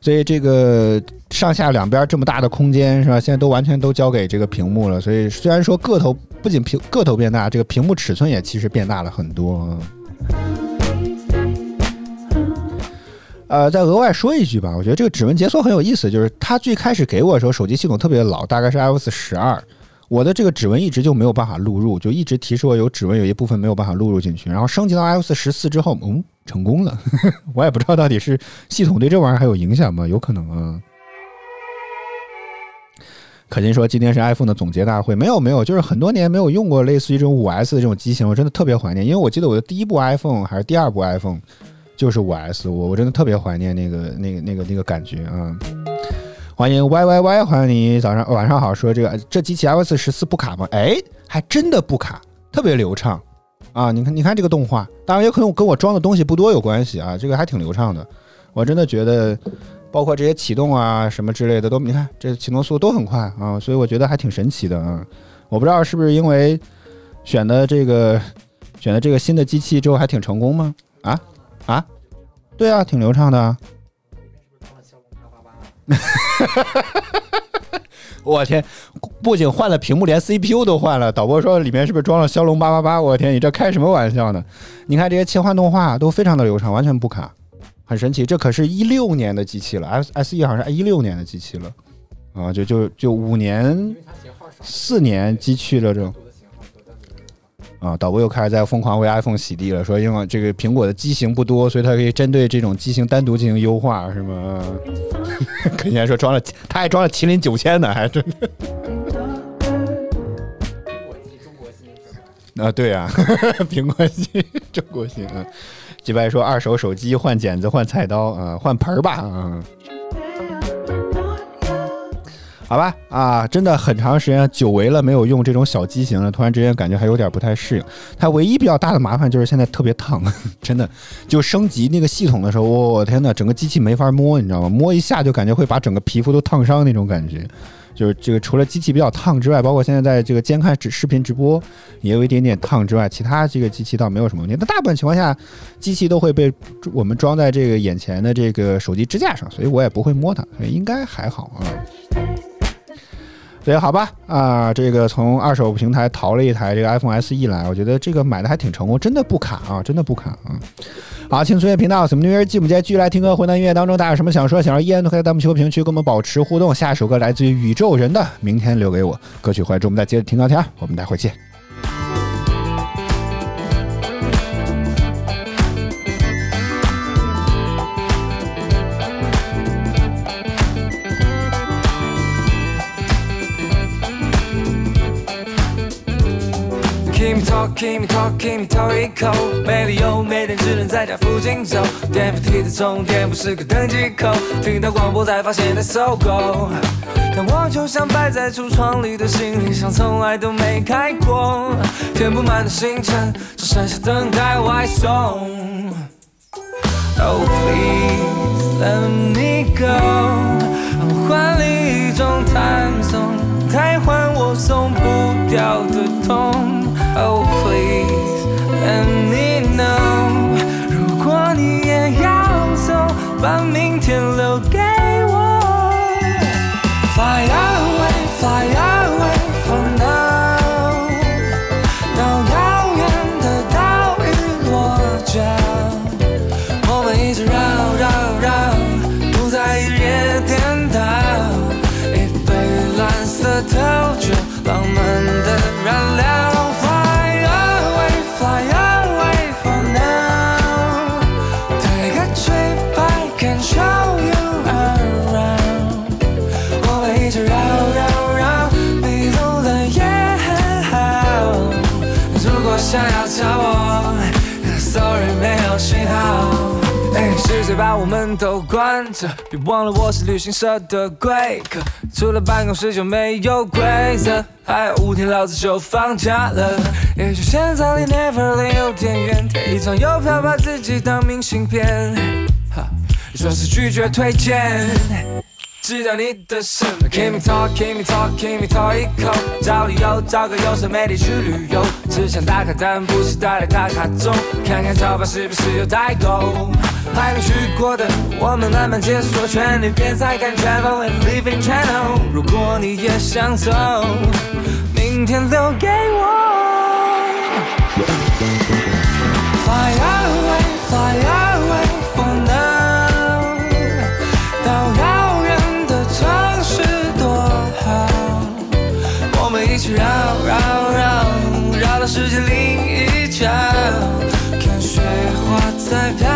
所以这个上下两边这么大的空间是吧？现在都完全都交给这个屏幕了，所以虽然说个头不仅屏个头变大，这个屏幕尺寸也其实变大了很多。呃，再额外说一句吧，我觉得这个指纹解锁很有意思，就是它最开始给我的时候，手机系统特别老，大概是 iOS 十二，我的这个指纹一直就没有办法录入，就一直提示我有指纹有一部分没有办法录入进去，然后升级到 iOS 十四之后，嗯，成功了，我也不知道到底是系统对这玩意儿还有影响吗？有可能啊。可心说今天是 iPhone 的总结大会，没有没有，就是很多年没有用过类似于这种五 S 的这种机型，我真的特别怀念，因为我记得我的第一部 iPhone 还是第二部 iPhone。就是五 S，我我真的特别怀念那个那个那个那个感觉啊！欢迎 Y Y Y，欢迎你早上晚上好。说这个这机器 iOS 十四不卡吗？哎，还真的不卡，特别流畅啊！你看你看这个动画，当然也可能跟我装的东西不多有关系啊，这个还挺流畅的。我真的觉得，包括这些启动啊什么之类的都，你看这启动速度都很快啊，所以我觉得还挺神奇的啊！我不知道是不是因为选的这个选的这个新的机器之后还挺成功吗？啊？啊，对啊，挺流畅的、啊。我天，不仅换了屏幕，连 CPU 都换了。导播说里面是不是装了骁龙八八八？我天，你这开什么玩笑呢？你看这些切换动画都非常的流畅，完全不卡，很神奇。这可是一六年的机器了，S S E 好像是一六年的机器了啊，就就就五年四年机器了这种。啊，导播又开始在疯狂为 iPhone 洗地了，说因为这个苹果的机型不多，所以它可以针对这种机型单独进行优化，是吗？肯定说装了，他还装了麒麟九千呢，还真的。啊，对啊，苹果机中国型啊。几白说二手手机换剪子换菜刀啊，换盆儿吧啊。好吧，啊，真的很长时间久违了，没有用这种小机型了，突然之间感觉还有点不太适应。它唯一比较大的麻烦就是现在特别烫，真的，就升级那个系统的时候，我、天呐，整个机器没法摸，你知道吗？摸一下就感觉会把整个皮肤都烫伤那种感觉。就是这个除了机器比较烫之外，包括现在在这个监看直视频直播也有一点点烫之外，其他这个机器倒没有什么问题。但大部分情况下，机器都会被我们装在这个眼前的这个手机支架上，所以我也不会摸它，所以应该还好啊。所以，好吧，啊，这个从二手平台淘了一台这个 iPhone SE 来，我觉得这个买的还挺成功，真的不卡啊，真的不卡啊。好，轻松音乐频道，什么音乐记不记？继续来听歌，回到音乐当中，大家有什么想说、想要依然都可以在弹幕区和评论区跟我们保持互动。下一首歌来自于宇宙人的《明天留给我》，歌曲回来之后我们再接着听聊天，我们待会儿见。Keep me talk, keep me talk, me 头一口，没理由，每天只能在家附近走。电扶梯的终点不是个登机口，听到广播才发现在搜狗。但我就像摆在橱窗里的行李箱，从来都没开过，填不满的行程，只剩下等待外送。Oh please let me go，换另一种弹送，汰换我送不掉的痛。Oh let me know，如果你也要走，把明天留给我。Fly away, fly away 都关着，别忘了我是旅行社的贵客。除了办公室就没有规则，还有五天老子就放假了。也许现在离 Neverland 有点远，贴一张邮票把自己当明信片。哈，说是拒绝推荐。知道你的身份，Keep me talk, keep me talk, keep me talk 一口，找理由，找个有色媒体去旅游，只想打卡但不是带来打卡中，看看照片是不是有代沟。还没去过的，我们慢慢解锁圈，你别再看 Travel and Living Channel。如果你也想走，明天留给我。Fly away, fly away 花在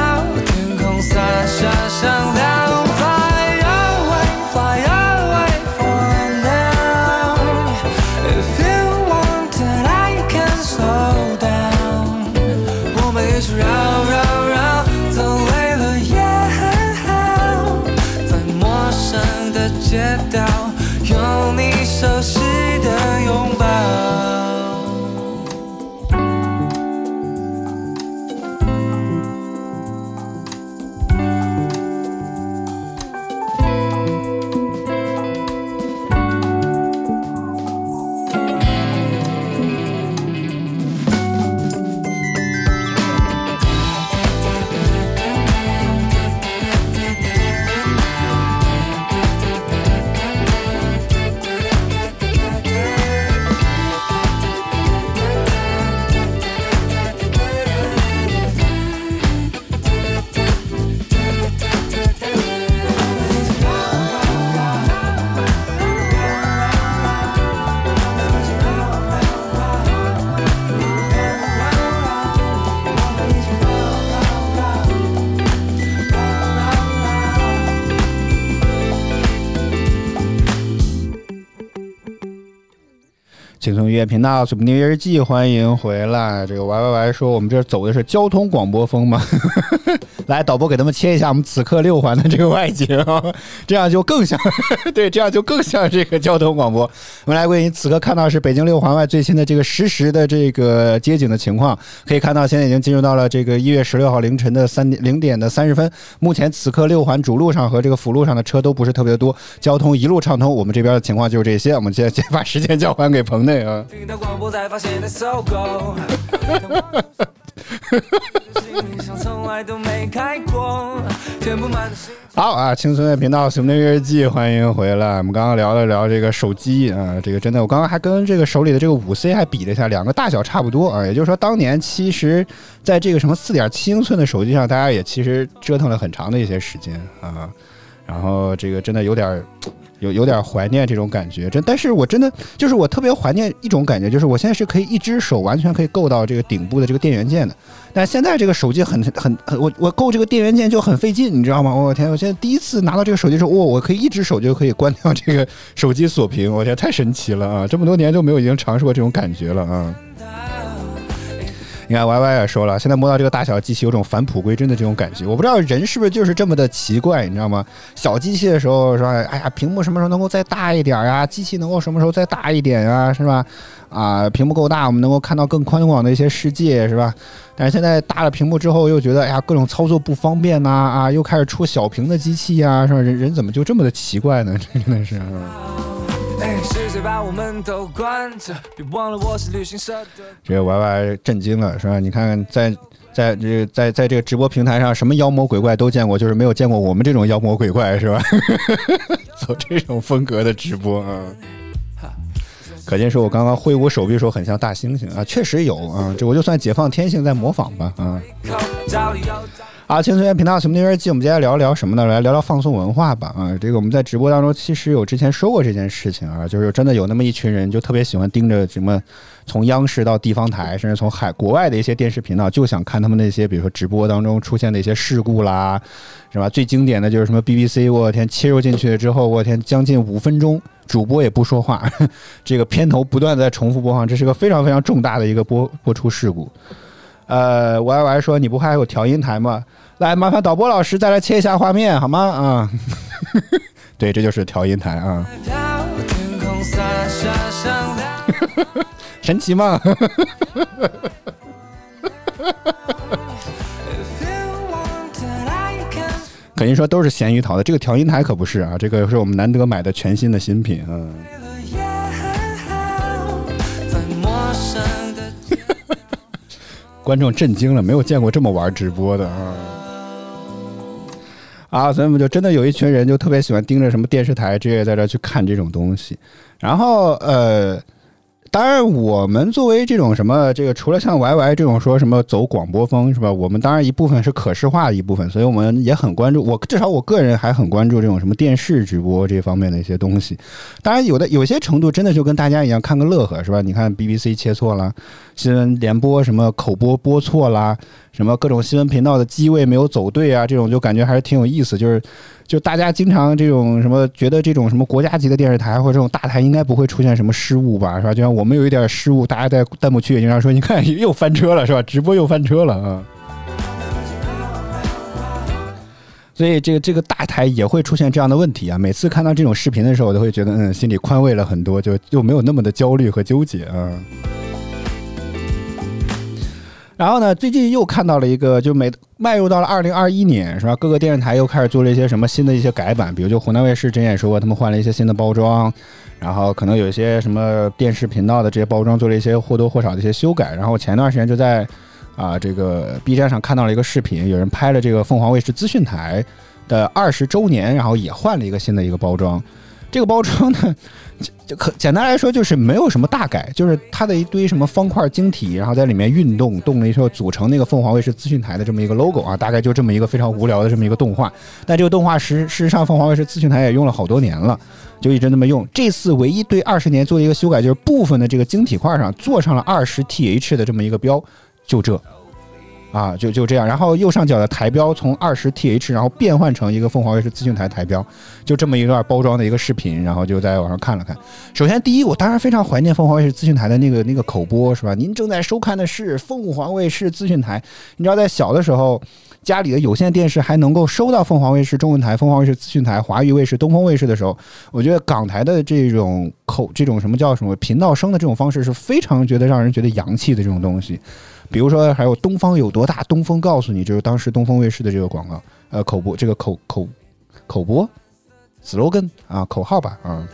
轻松音乐频道《水木音乐日记》，欢迎回来。这个 Y Y Y 说，我们这走的是交通广播风吗？来，导播给他们切一下我们此刻六环的这个外景，这样就更像，对，这样就更像这个交通广播。我们来为您此刻看到是北京六环外最新的这个实时的这个街景的情况，可以看到现在已经进入到了这个一月十六号凌晨的三点零点的三十分。目前此刻六环主路上和这个辅路上的车都不是特别多，交通一路畅通。我们这边的情况就是这些。我们接接把时间交还给棚内好啊，轻松的频道《熊的日记》，欢迎回来。我们刚刚聊了聊这个手机啊，这个真的，我刚刚还跟这个手里的这个五 C 还比了一下，两个大小差不多啊。也就是说，当年其实在这个什么四点七英寸的手机上，大家也其实折腾了很长的一些时间啊。然后这个真的有点有有点怀念这种感觉，真，但是我真的就是我特别怀念一种感觉，就是我现在是可以一只手完全可以够到这个顶部的这个电源键的，但现在这个手机很很很，我我够这个电源键就很费劲，你知道吗？我天，我现在第一次拿到这个手机的时候，哇，我可以一只手就可以关掉这个手机锁屏，我天，太神奇了啊！这么多年都没有已经尝试过这种感觉了啊！你看 Y Y 也说了，现在摸到这个大小机器有种返璞归真的这种感觉。我不知道人是不是就是这么的奇怪，你知道吗？小机器的时候说，哎呀，屏幕什么时候能够再大一点呀？机器能够什么时候再大一点呀？是吧？啊，屏幕够大，我们能够看到更宽广的一些世界，是吧？但是现在大了屏幕之后，又觉得哎呀，各种操作不方便呐、啊，又开始出小屏的机器呀、是吧？人人怎么就这么的奇怪呢？真的是。是谁把我们都关着？别忘了我是旅行社的。这个 Y Y 震惊了，是吧？你看，在在这在在这个直播平台上，什么妖魔鬼怪都见过，就是没有见过我们这种妖魔鬼怪，是吧？走这种风格的直播啊。可见说，我刚刚挥舞手臂的时候很像大猩猩啊，确实有啊，这我就算解放天性在模仿吧啊。啊，轻松园频道什么音乐日记，我们接下来聊一聊什么呢？来聊聊放松文化吧。啊，这个我们在直播当中其实有之前说过这件事情啊，就是真的有那么一群人就特别喜欢盯着什么，从央视到地方台，甚至从海国外的一些电视频道，就想看他们那些比如说直播当中出现的一些事故啦，是吧？最经典的就是什么 BBC，我天，切入进去之后，我天，将近五分钟。主播也不说话，这个片头不断在重复播放，这是个非常非常重大的一个播播出事故。呃，Y Y 说你不还有调音台吗？来，麻烦导播老师再来切一下画面好吗？啊，对，这就是调音台啊，神奇吗？肯定说都是咸鱼淘的，这个调音台可不是啊，这个是我们难得买的全新的新品嗯。观众震惊了，没有见过这么玩直播的啊！啊，所以我们就真的有一群人就特别喜欢盯着什么电视台之类在这去看这种东西，然后呃。当然，我们作为这种什么，这个除了像 YY 这种说什么走广播风是吧？我们当然一部分是可视化的一部分，所以我们也很关注。我至少我个人还很关注这种什么电视直播这方面的一些东西。当然，有的有些程度真的就跟大家一样看个乐呵是吧？你看 BBC 切错了，新闻联播什么口播播错啦，什么各种新闻频道的机位没有走对啊，这种就感觉还是挺有意思。就是就大家经常这种什么觉得这种什么国家级的电视台或者这种大台应该不会出现什么失误吧，是吧？就像我们有一点失误，大家在弹幕区也经常说，你看又翻车了，是吧？直播又翻车了啊。所以这个这个大台也会出现这样的问题啊！每次看到这种视频的时候，我都会觉得，嗯，心里宽慰了很多，就就没有那么的焦虑和纠结啊。然后呢，最近又看到了一个，就每迈入到了二零二一年，是吧？各个电视台又开始做了一些什么新的一些改版，比如就湖南卫视之前也说过，他们换了一些新的包装，然后可能有一些什么电视频道的这些包装做了一些或多或少的一些修改。然后前段时间就在啊这个 B 站上看到了一个视频，有人拍了这个凤凰卫视资讯台的二十周年，然后也换了一个新的一个包装。这个包装呢，就可简单来说就是没有什么大改，就是它的一堆什么方块晶体，然后在里面运动，动了一后组成那个凤凰卫视资讯台的这么一个 logo 啊，大概就这么一个非常无聊的这么一个动画。但这个动画实事实上凤凰卫视资讯台也用了好多年了，就一直那么用。这次唯一对二十年做一个修改，就是部分的这个晶体块上做上了二十 th 的这么一个标，就这。啊，就就这样，然后右上角的台标从二十 th，然后变换成一个凤凰卫视资讯台台标，就这么一段包装的一个视频，然后就在网上看了看。首先，第一，我当然非常怀念凤凰卫视资讯台的那个那个口播，是吧？您正在收看的是凤凰卫视资讯台。你知道，在小的时候，家里的有线电视还能够收到凤凰卫视中文台、凤凰卫视资讯台、华语卫视、东风卫视的时候，我觉得港台的这种口这种什么叫什么频道声的这种方式是非常觉得让人觉得洋气的这种东西。比如说，还有东方有多大，东风告诉你，就是当时东风卫视的这个广告，呃，口播这个口口口播 slogan 啊，口号吧，啊，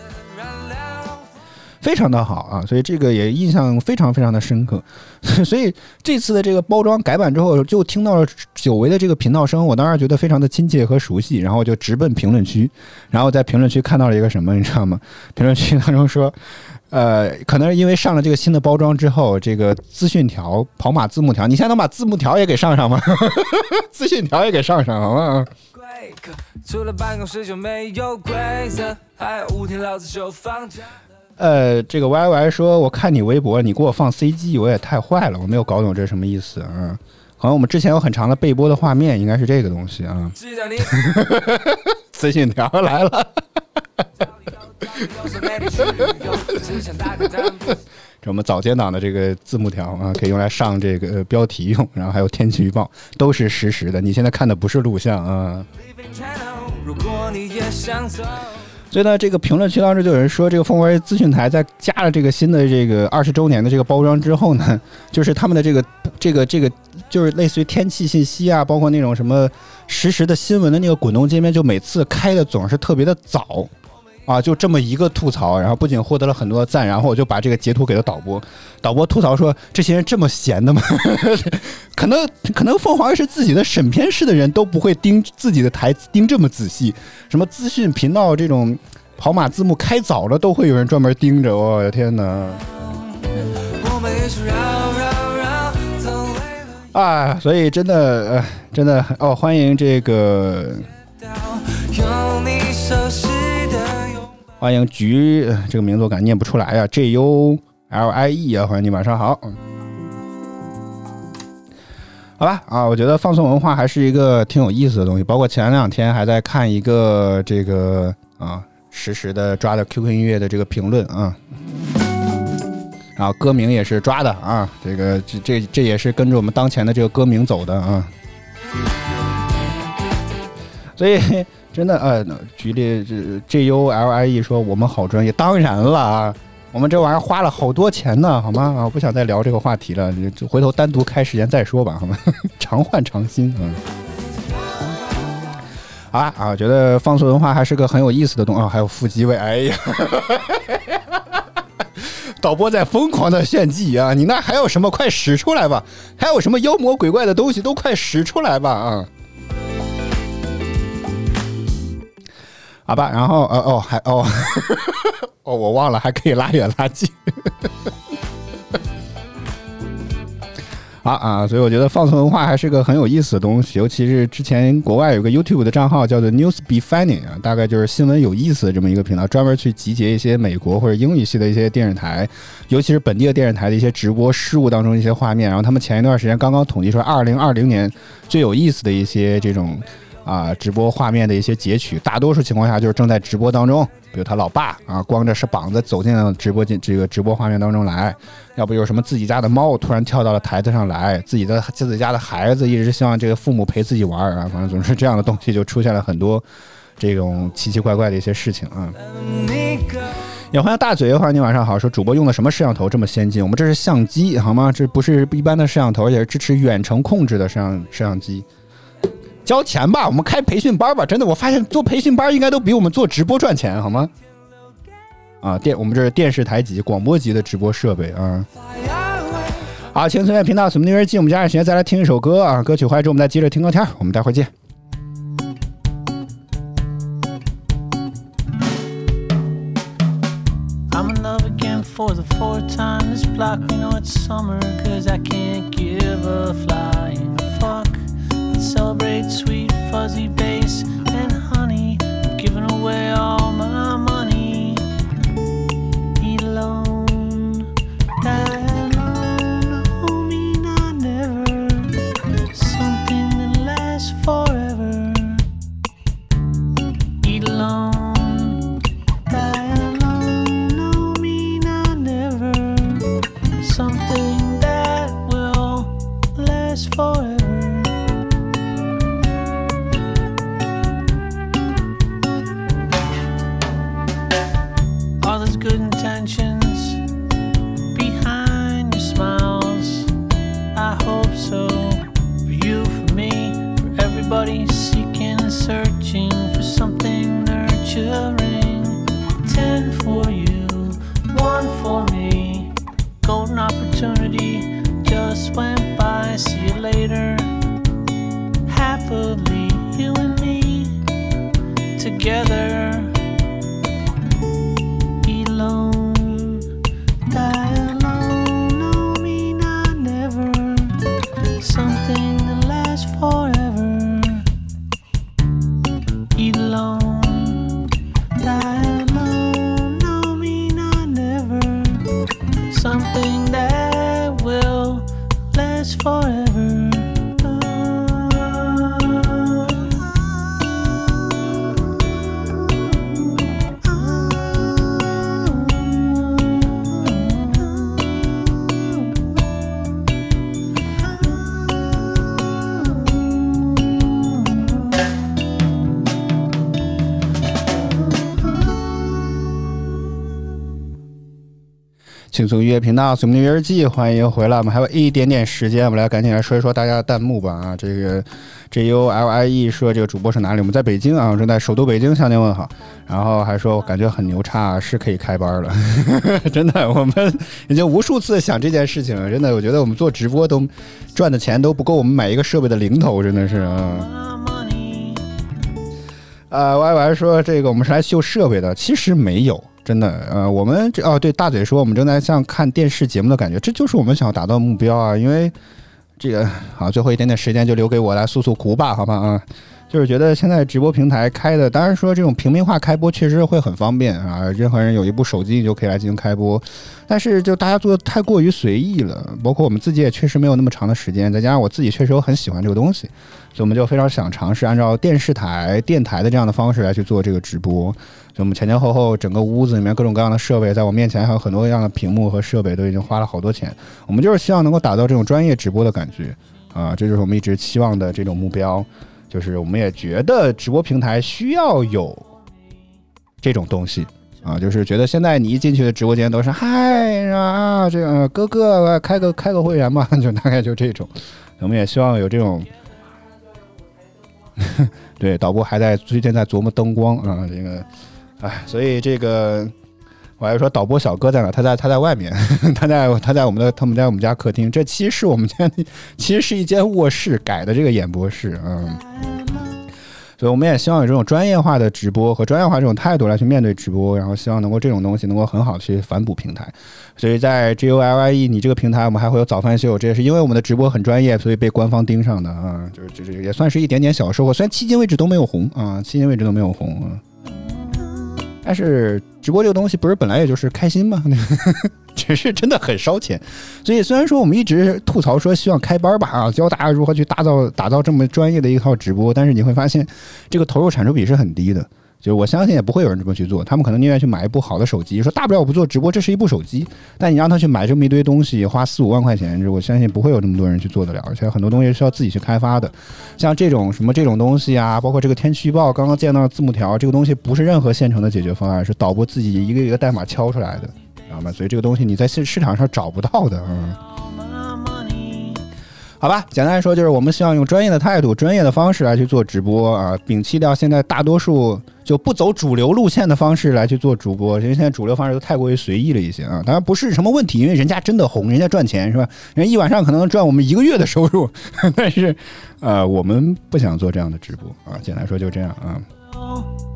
非常的好啊，所以这个也印象非常非常的深刻。所以这次的这个包装改版之后，就听到了久违的这个频道声，我当时觉得非常的亲切和熟悉，然后就直奔评论区，然后在评论区看到了一个什么，你知道吗？评论区当中说。呃，可能是因为上了这个新的包装之后，这个资讯条、跑马字幕条，你现在能把字幕条也给上上吗？资讯条也给上上，好吗？除了办公室就没有规则，还有五天老子就放假。呃，这个 Y Y 说，我看你微博，你给我放 CG，我也太坏了，我没有搞懂这是什么意思啊？好像我们之前有很长的备播的画面，应该是这个东西啊。资讯条来了，这我们早间档的这个字幕条啊，可以用来上这个呃标题用，然后还有天气预报都是实时的。你现在看的不是录像啊。Leaving Channel，如果你也想走。所以呢，这个评论区当中就有人说，这个凤凰资讯台在加了这个新的这个二十周年的这个包装之后呢，就是他们的这个这个这个就是类似于天气信息啊，包括那种什么实时的新闻的那个滚动界面，就每次开的总是特别的早。啊，就这么一个吐槽，然后不仅获得了很多赞，然后我就把这个截图给了导播，导播吐槽说：“这些人这么闲的吗？可能可能凤凰是自己的审片室的人都不会盯自己的台盯这么仔细，什么资讯频道这种跑马字幕开早了都会有人专门盯着，我、的天哪！啊，所以真的，呃，真的哦，欢迎这个到有你熟悉。欢迎菊，这个名字我感觉念不出来呀，J U L I E 啊，欢迎你，晚上好。好吧，啊，我觉得放松文化还是一个挺有意思的东西。包括前两天还在看一个这个啊实时的抓的 QQ 音乐的这个评论啊，然后歌名也是抓的啊，这个这这这也是跟着我们当前的这个歌名走的啊。所以真的呃，举例这 J U L I E 说我们好专业，当然了啊，我们这玩意儿花了好多钱呢，好吗？啊，我不想再聊这个话题了，就回头单独开时间再说吧，好吗？常换常新，嗯。好吧啊，我觉得放送文化还是个很有意思的东西啊，还有腹肌位，哎呀，导播在疯狂的炫技啊！你那还有什么？快使出来吧！还有什么妖魔鬼怪的东西都快使出来吧啊！好吧，然后呃哦还哦 哦我忘了还可以拉远拉近。好啊，所以我觉得放送文化还是个很有意思的东西，尤其是之前国外有个 YouTube 的账号叫做 News Be Funny 啊，大概就是新闻有意思的这么一个频道，专门去集结一些美国或者英语系的一些电视台，尤其是本地的电视台的一些直播事务当中一些画面。然后他们前一段时间刚刚统计出来，二零二零年最有意思的一些这种啊直播画面的一些截取，大多数情况下就是正在直播当中，比如他老爸啊光着是膀子走进直播间这个直播画面当中来，要不就是什么自己家的猫突然跳到了台子上来，自己的自己家的孩子一直希望这个父母陪自己玩儿啊，反正总是这样的东西就出现了很多这种奇奇怪怪的一些事情啊。也欢迎大嘴，欢迎你晚上好。说主播用的什么摄像头这么先进？我们这是相机好吗？这不是一般的摄像头，也是支持远程控制的摄像摄像机。交钱吧，我们开培训班吧。真的，我发现做培训班应该都比我们做直播赚钱，好吗？啊，电我们这是电视台级、广播级的直播设备啊。fly away。好，请随便频道什么音乐季，我们加上时间再来听一首歌啊。歌曲回来之后，我们再接着听歌天。我们待会儿见。I'm in love again for the fourth time this block. We know it's summer, cause I can't give a flying fuck. Celebrate sweet fuzzy bass and honey. I'm giving away all my money. 轻松音乐频道《随梦的约日记》，欢迎回来。我们还有一点点时间，我们来赶紧来说一说大家的弹幕吧。啊，这个 J U L I E 说这个主播是哪里？我们在北京啊，正在首都北京向您问好。然后还说感觉很牛叉，是可以开班了。真的，我们已经无数次想这件事情了。真的，我觉得我们做直播都赚的钱都不够我们买一个设备的零头，真的是啊。My money. 呃，Y Y 说这个我们是来秀设备的，其实没有，真的。呃，我们这哦，对，大嘴说我们正在像看电视节目的感觉，这就是我们想要达到的目标啊。因为这个好，最后一点点时间就留给我来诉诉苦吧，好吧啊。就是觉得现在直播平台开的，当然说这种平民化开播确实会很方便啊，任何人有一部手机你就可以来进行开播，但是就大家做的太过于随意了，包括我们自己也确实没有那么长的时间，再加上我自己确实又很喜欢这个东西，所以我们就非常想尝试按照电视台、电台的这样的方式来去做这个直播。所以我们前前后后整个屋子里面各种各样的设备，在我面前还有很多样的屏幕和设备，都已经花了好多钱。我们就是希望能够打造这种专业直播的感觉啊，这就是我们一直期望的这种目标。就是我们也觉得直播平台需要有这种东西啊，就是觉得现在你一进去的直播间都是嗨啊，这个哥哥开个开个会员吧，就大概就这种。我们也希望有这种，对导播还在最近在琢磨灯光啊，这个，哎，所以这个我还说导播小哥在哪？他在他在外面，他在他在我们的他们在我们家客厅。这其实是我们家其实是一间卧室改的这个演播室，嗯。所以我们也希望有这种专业化的直播和专业化这种态度来去面对直播，然后希望能够这种东西能够很好的去反哺平台。所以在 G U L I E 你这个平台，我们还会有早饭秀，这也是因为我们的直播很专业，所以被官方盯上的啊，就是就是也算是一点点小收获。虽然迄今为止都没有红啊，迄今为止都没有红啊，但是直播这个东西不是本来也就是开心吗？只是真的很烧钱，所以虽然说我们一直吐槽说希望开班吧啊，教大家如何去打造打造这么专业的一套直播，但是你会发现这个投入产出比是很低的。就是我相信也不会有人这么去做，他们可能宁愿去买一部好的手机，说大不了我不做直播，这是一部手机。但你让他去买这么一堆东西，花四五万块钱，我相信不会有那么多人去做得了，而且很多东西是要自己去开发的。像这种什么这种东西啊，包括这个天气预报，刚刚见到的字幕条，这个东西不是任何现成的解决方案，是导播自己一个一个代码敲出来的，知道吗？所以这个东西你在市市场上找不到的，嗯。好吧，简单来说就是我们希望用专业的态度、专业的方式来去做直播啊，摒弃掉现在大多数就不走主流路线的方式来去做主播，因为现在主流方式都太过于随意了一些啊。当然不是什么问题，因为人家真的红，人家赚钱是吧？人一晚上可能赚我们一个月的收入，但是呃，我们不想做这样的直播啊。简单说就这样啊。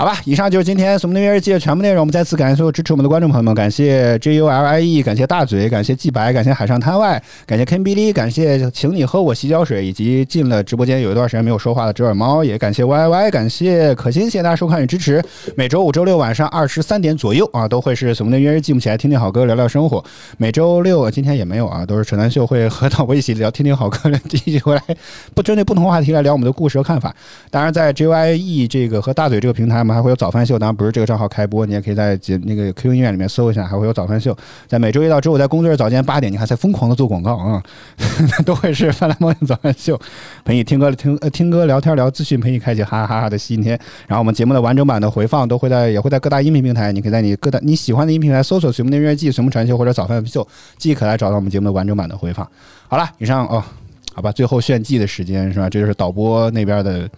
好吧，以上就是今天《什么的约日记》的全部内容。我们再次感谢所有支持我们的观众朋友们，感谢 J U L I E，感谢大嘴，感谢季白，感谢海上滩外，感谢 Ken B L，感谢请你喝我洗脚水，以及进了直播间有一段时间没有说话的折耳猫，也感谢 Y Y，感谢可心，谢谢大家收看与支持。每周五、周六晚上二十三点左右啊，都会是《什么的约日记》，我们一起来听听好歌，聊聊生活。每周六今天也没有啊，都是陈南秀会和导播一起聊，听听好歌，一起回来不针对不同话题来聊我们的故事和看法。当然，在 J Y E 这个和大嘴这个平台，我们还会有早饭秀。当然不是这个账号开播，你也可以在节那个 QQ 音乐里面搜一下，还会有早饭秀。在每周一到周五，在工作日早间八点，你看在疯狂的做广告啊，都会是泛蓝猫眼早饭秀，陪你听歌听呃听歌聊天聊资讯，陪你开启哈哈哈哈的新天。然后我们节目的完整版的回放都会在也会在各大音频平台，你可以在你各大你喜欢的音频平台搜索“随梦的音乐季”、“随梦传秀”或者“早饭秀”，即可来找到我们节目的完整版的回放。好了，以上哦，好吧，最后炫技的时间是吧？这就是导播那边的。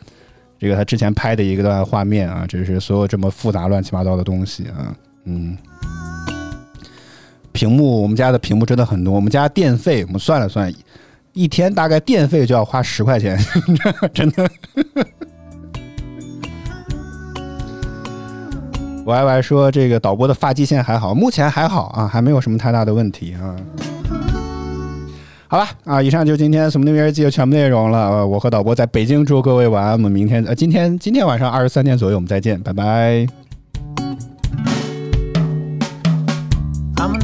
这个他之前拍的一个段画面啊，这是所有这么复杂乱七八糟的东西啊，嗯，屏幕我们家的屏幕真的很多，我们家电费我们算了算，一天大概电费就要花十块钱，真的。Y Y 说这个导播的发际线还好，目前还好啊，还没有什么太大的问题啊。好了，啊，以上就是今天《什么的约日记》的全部内容了。呃，我和导播在北京，祝各位晚安。我们明天呃，今天今天晚上二十三点左右我们再见，拜拜。I'm.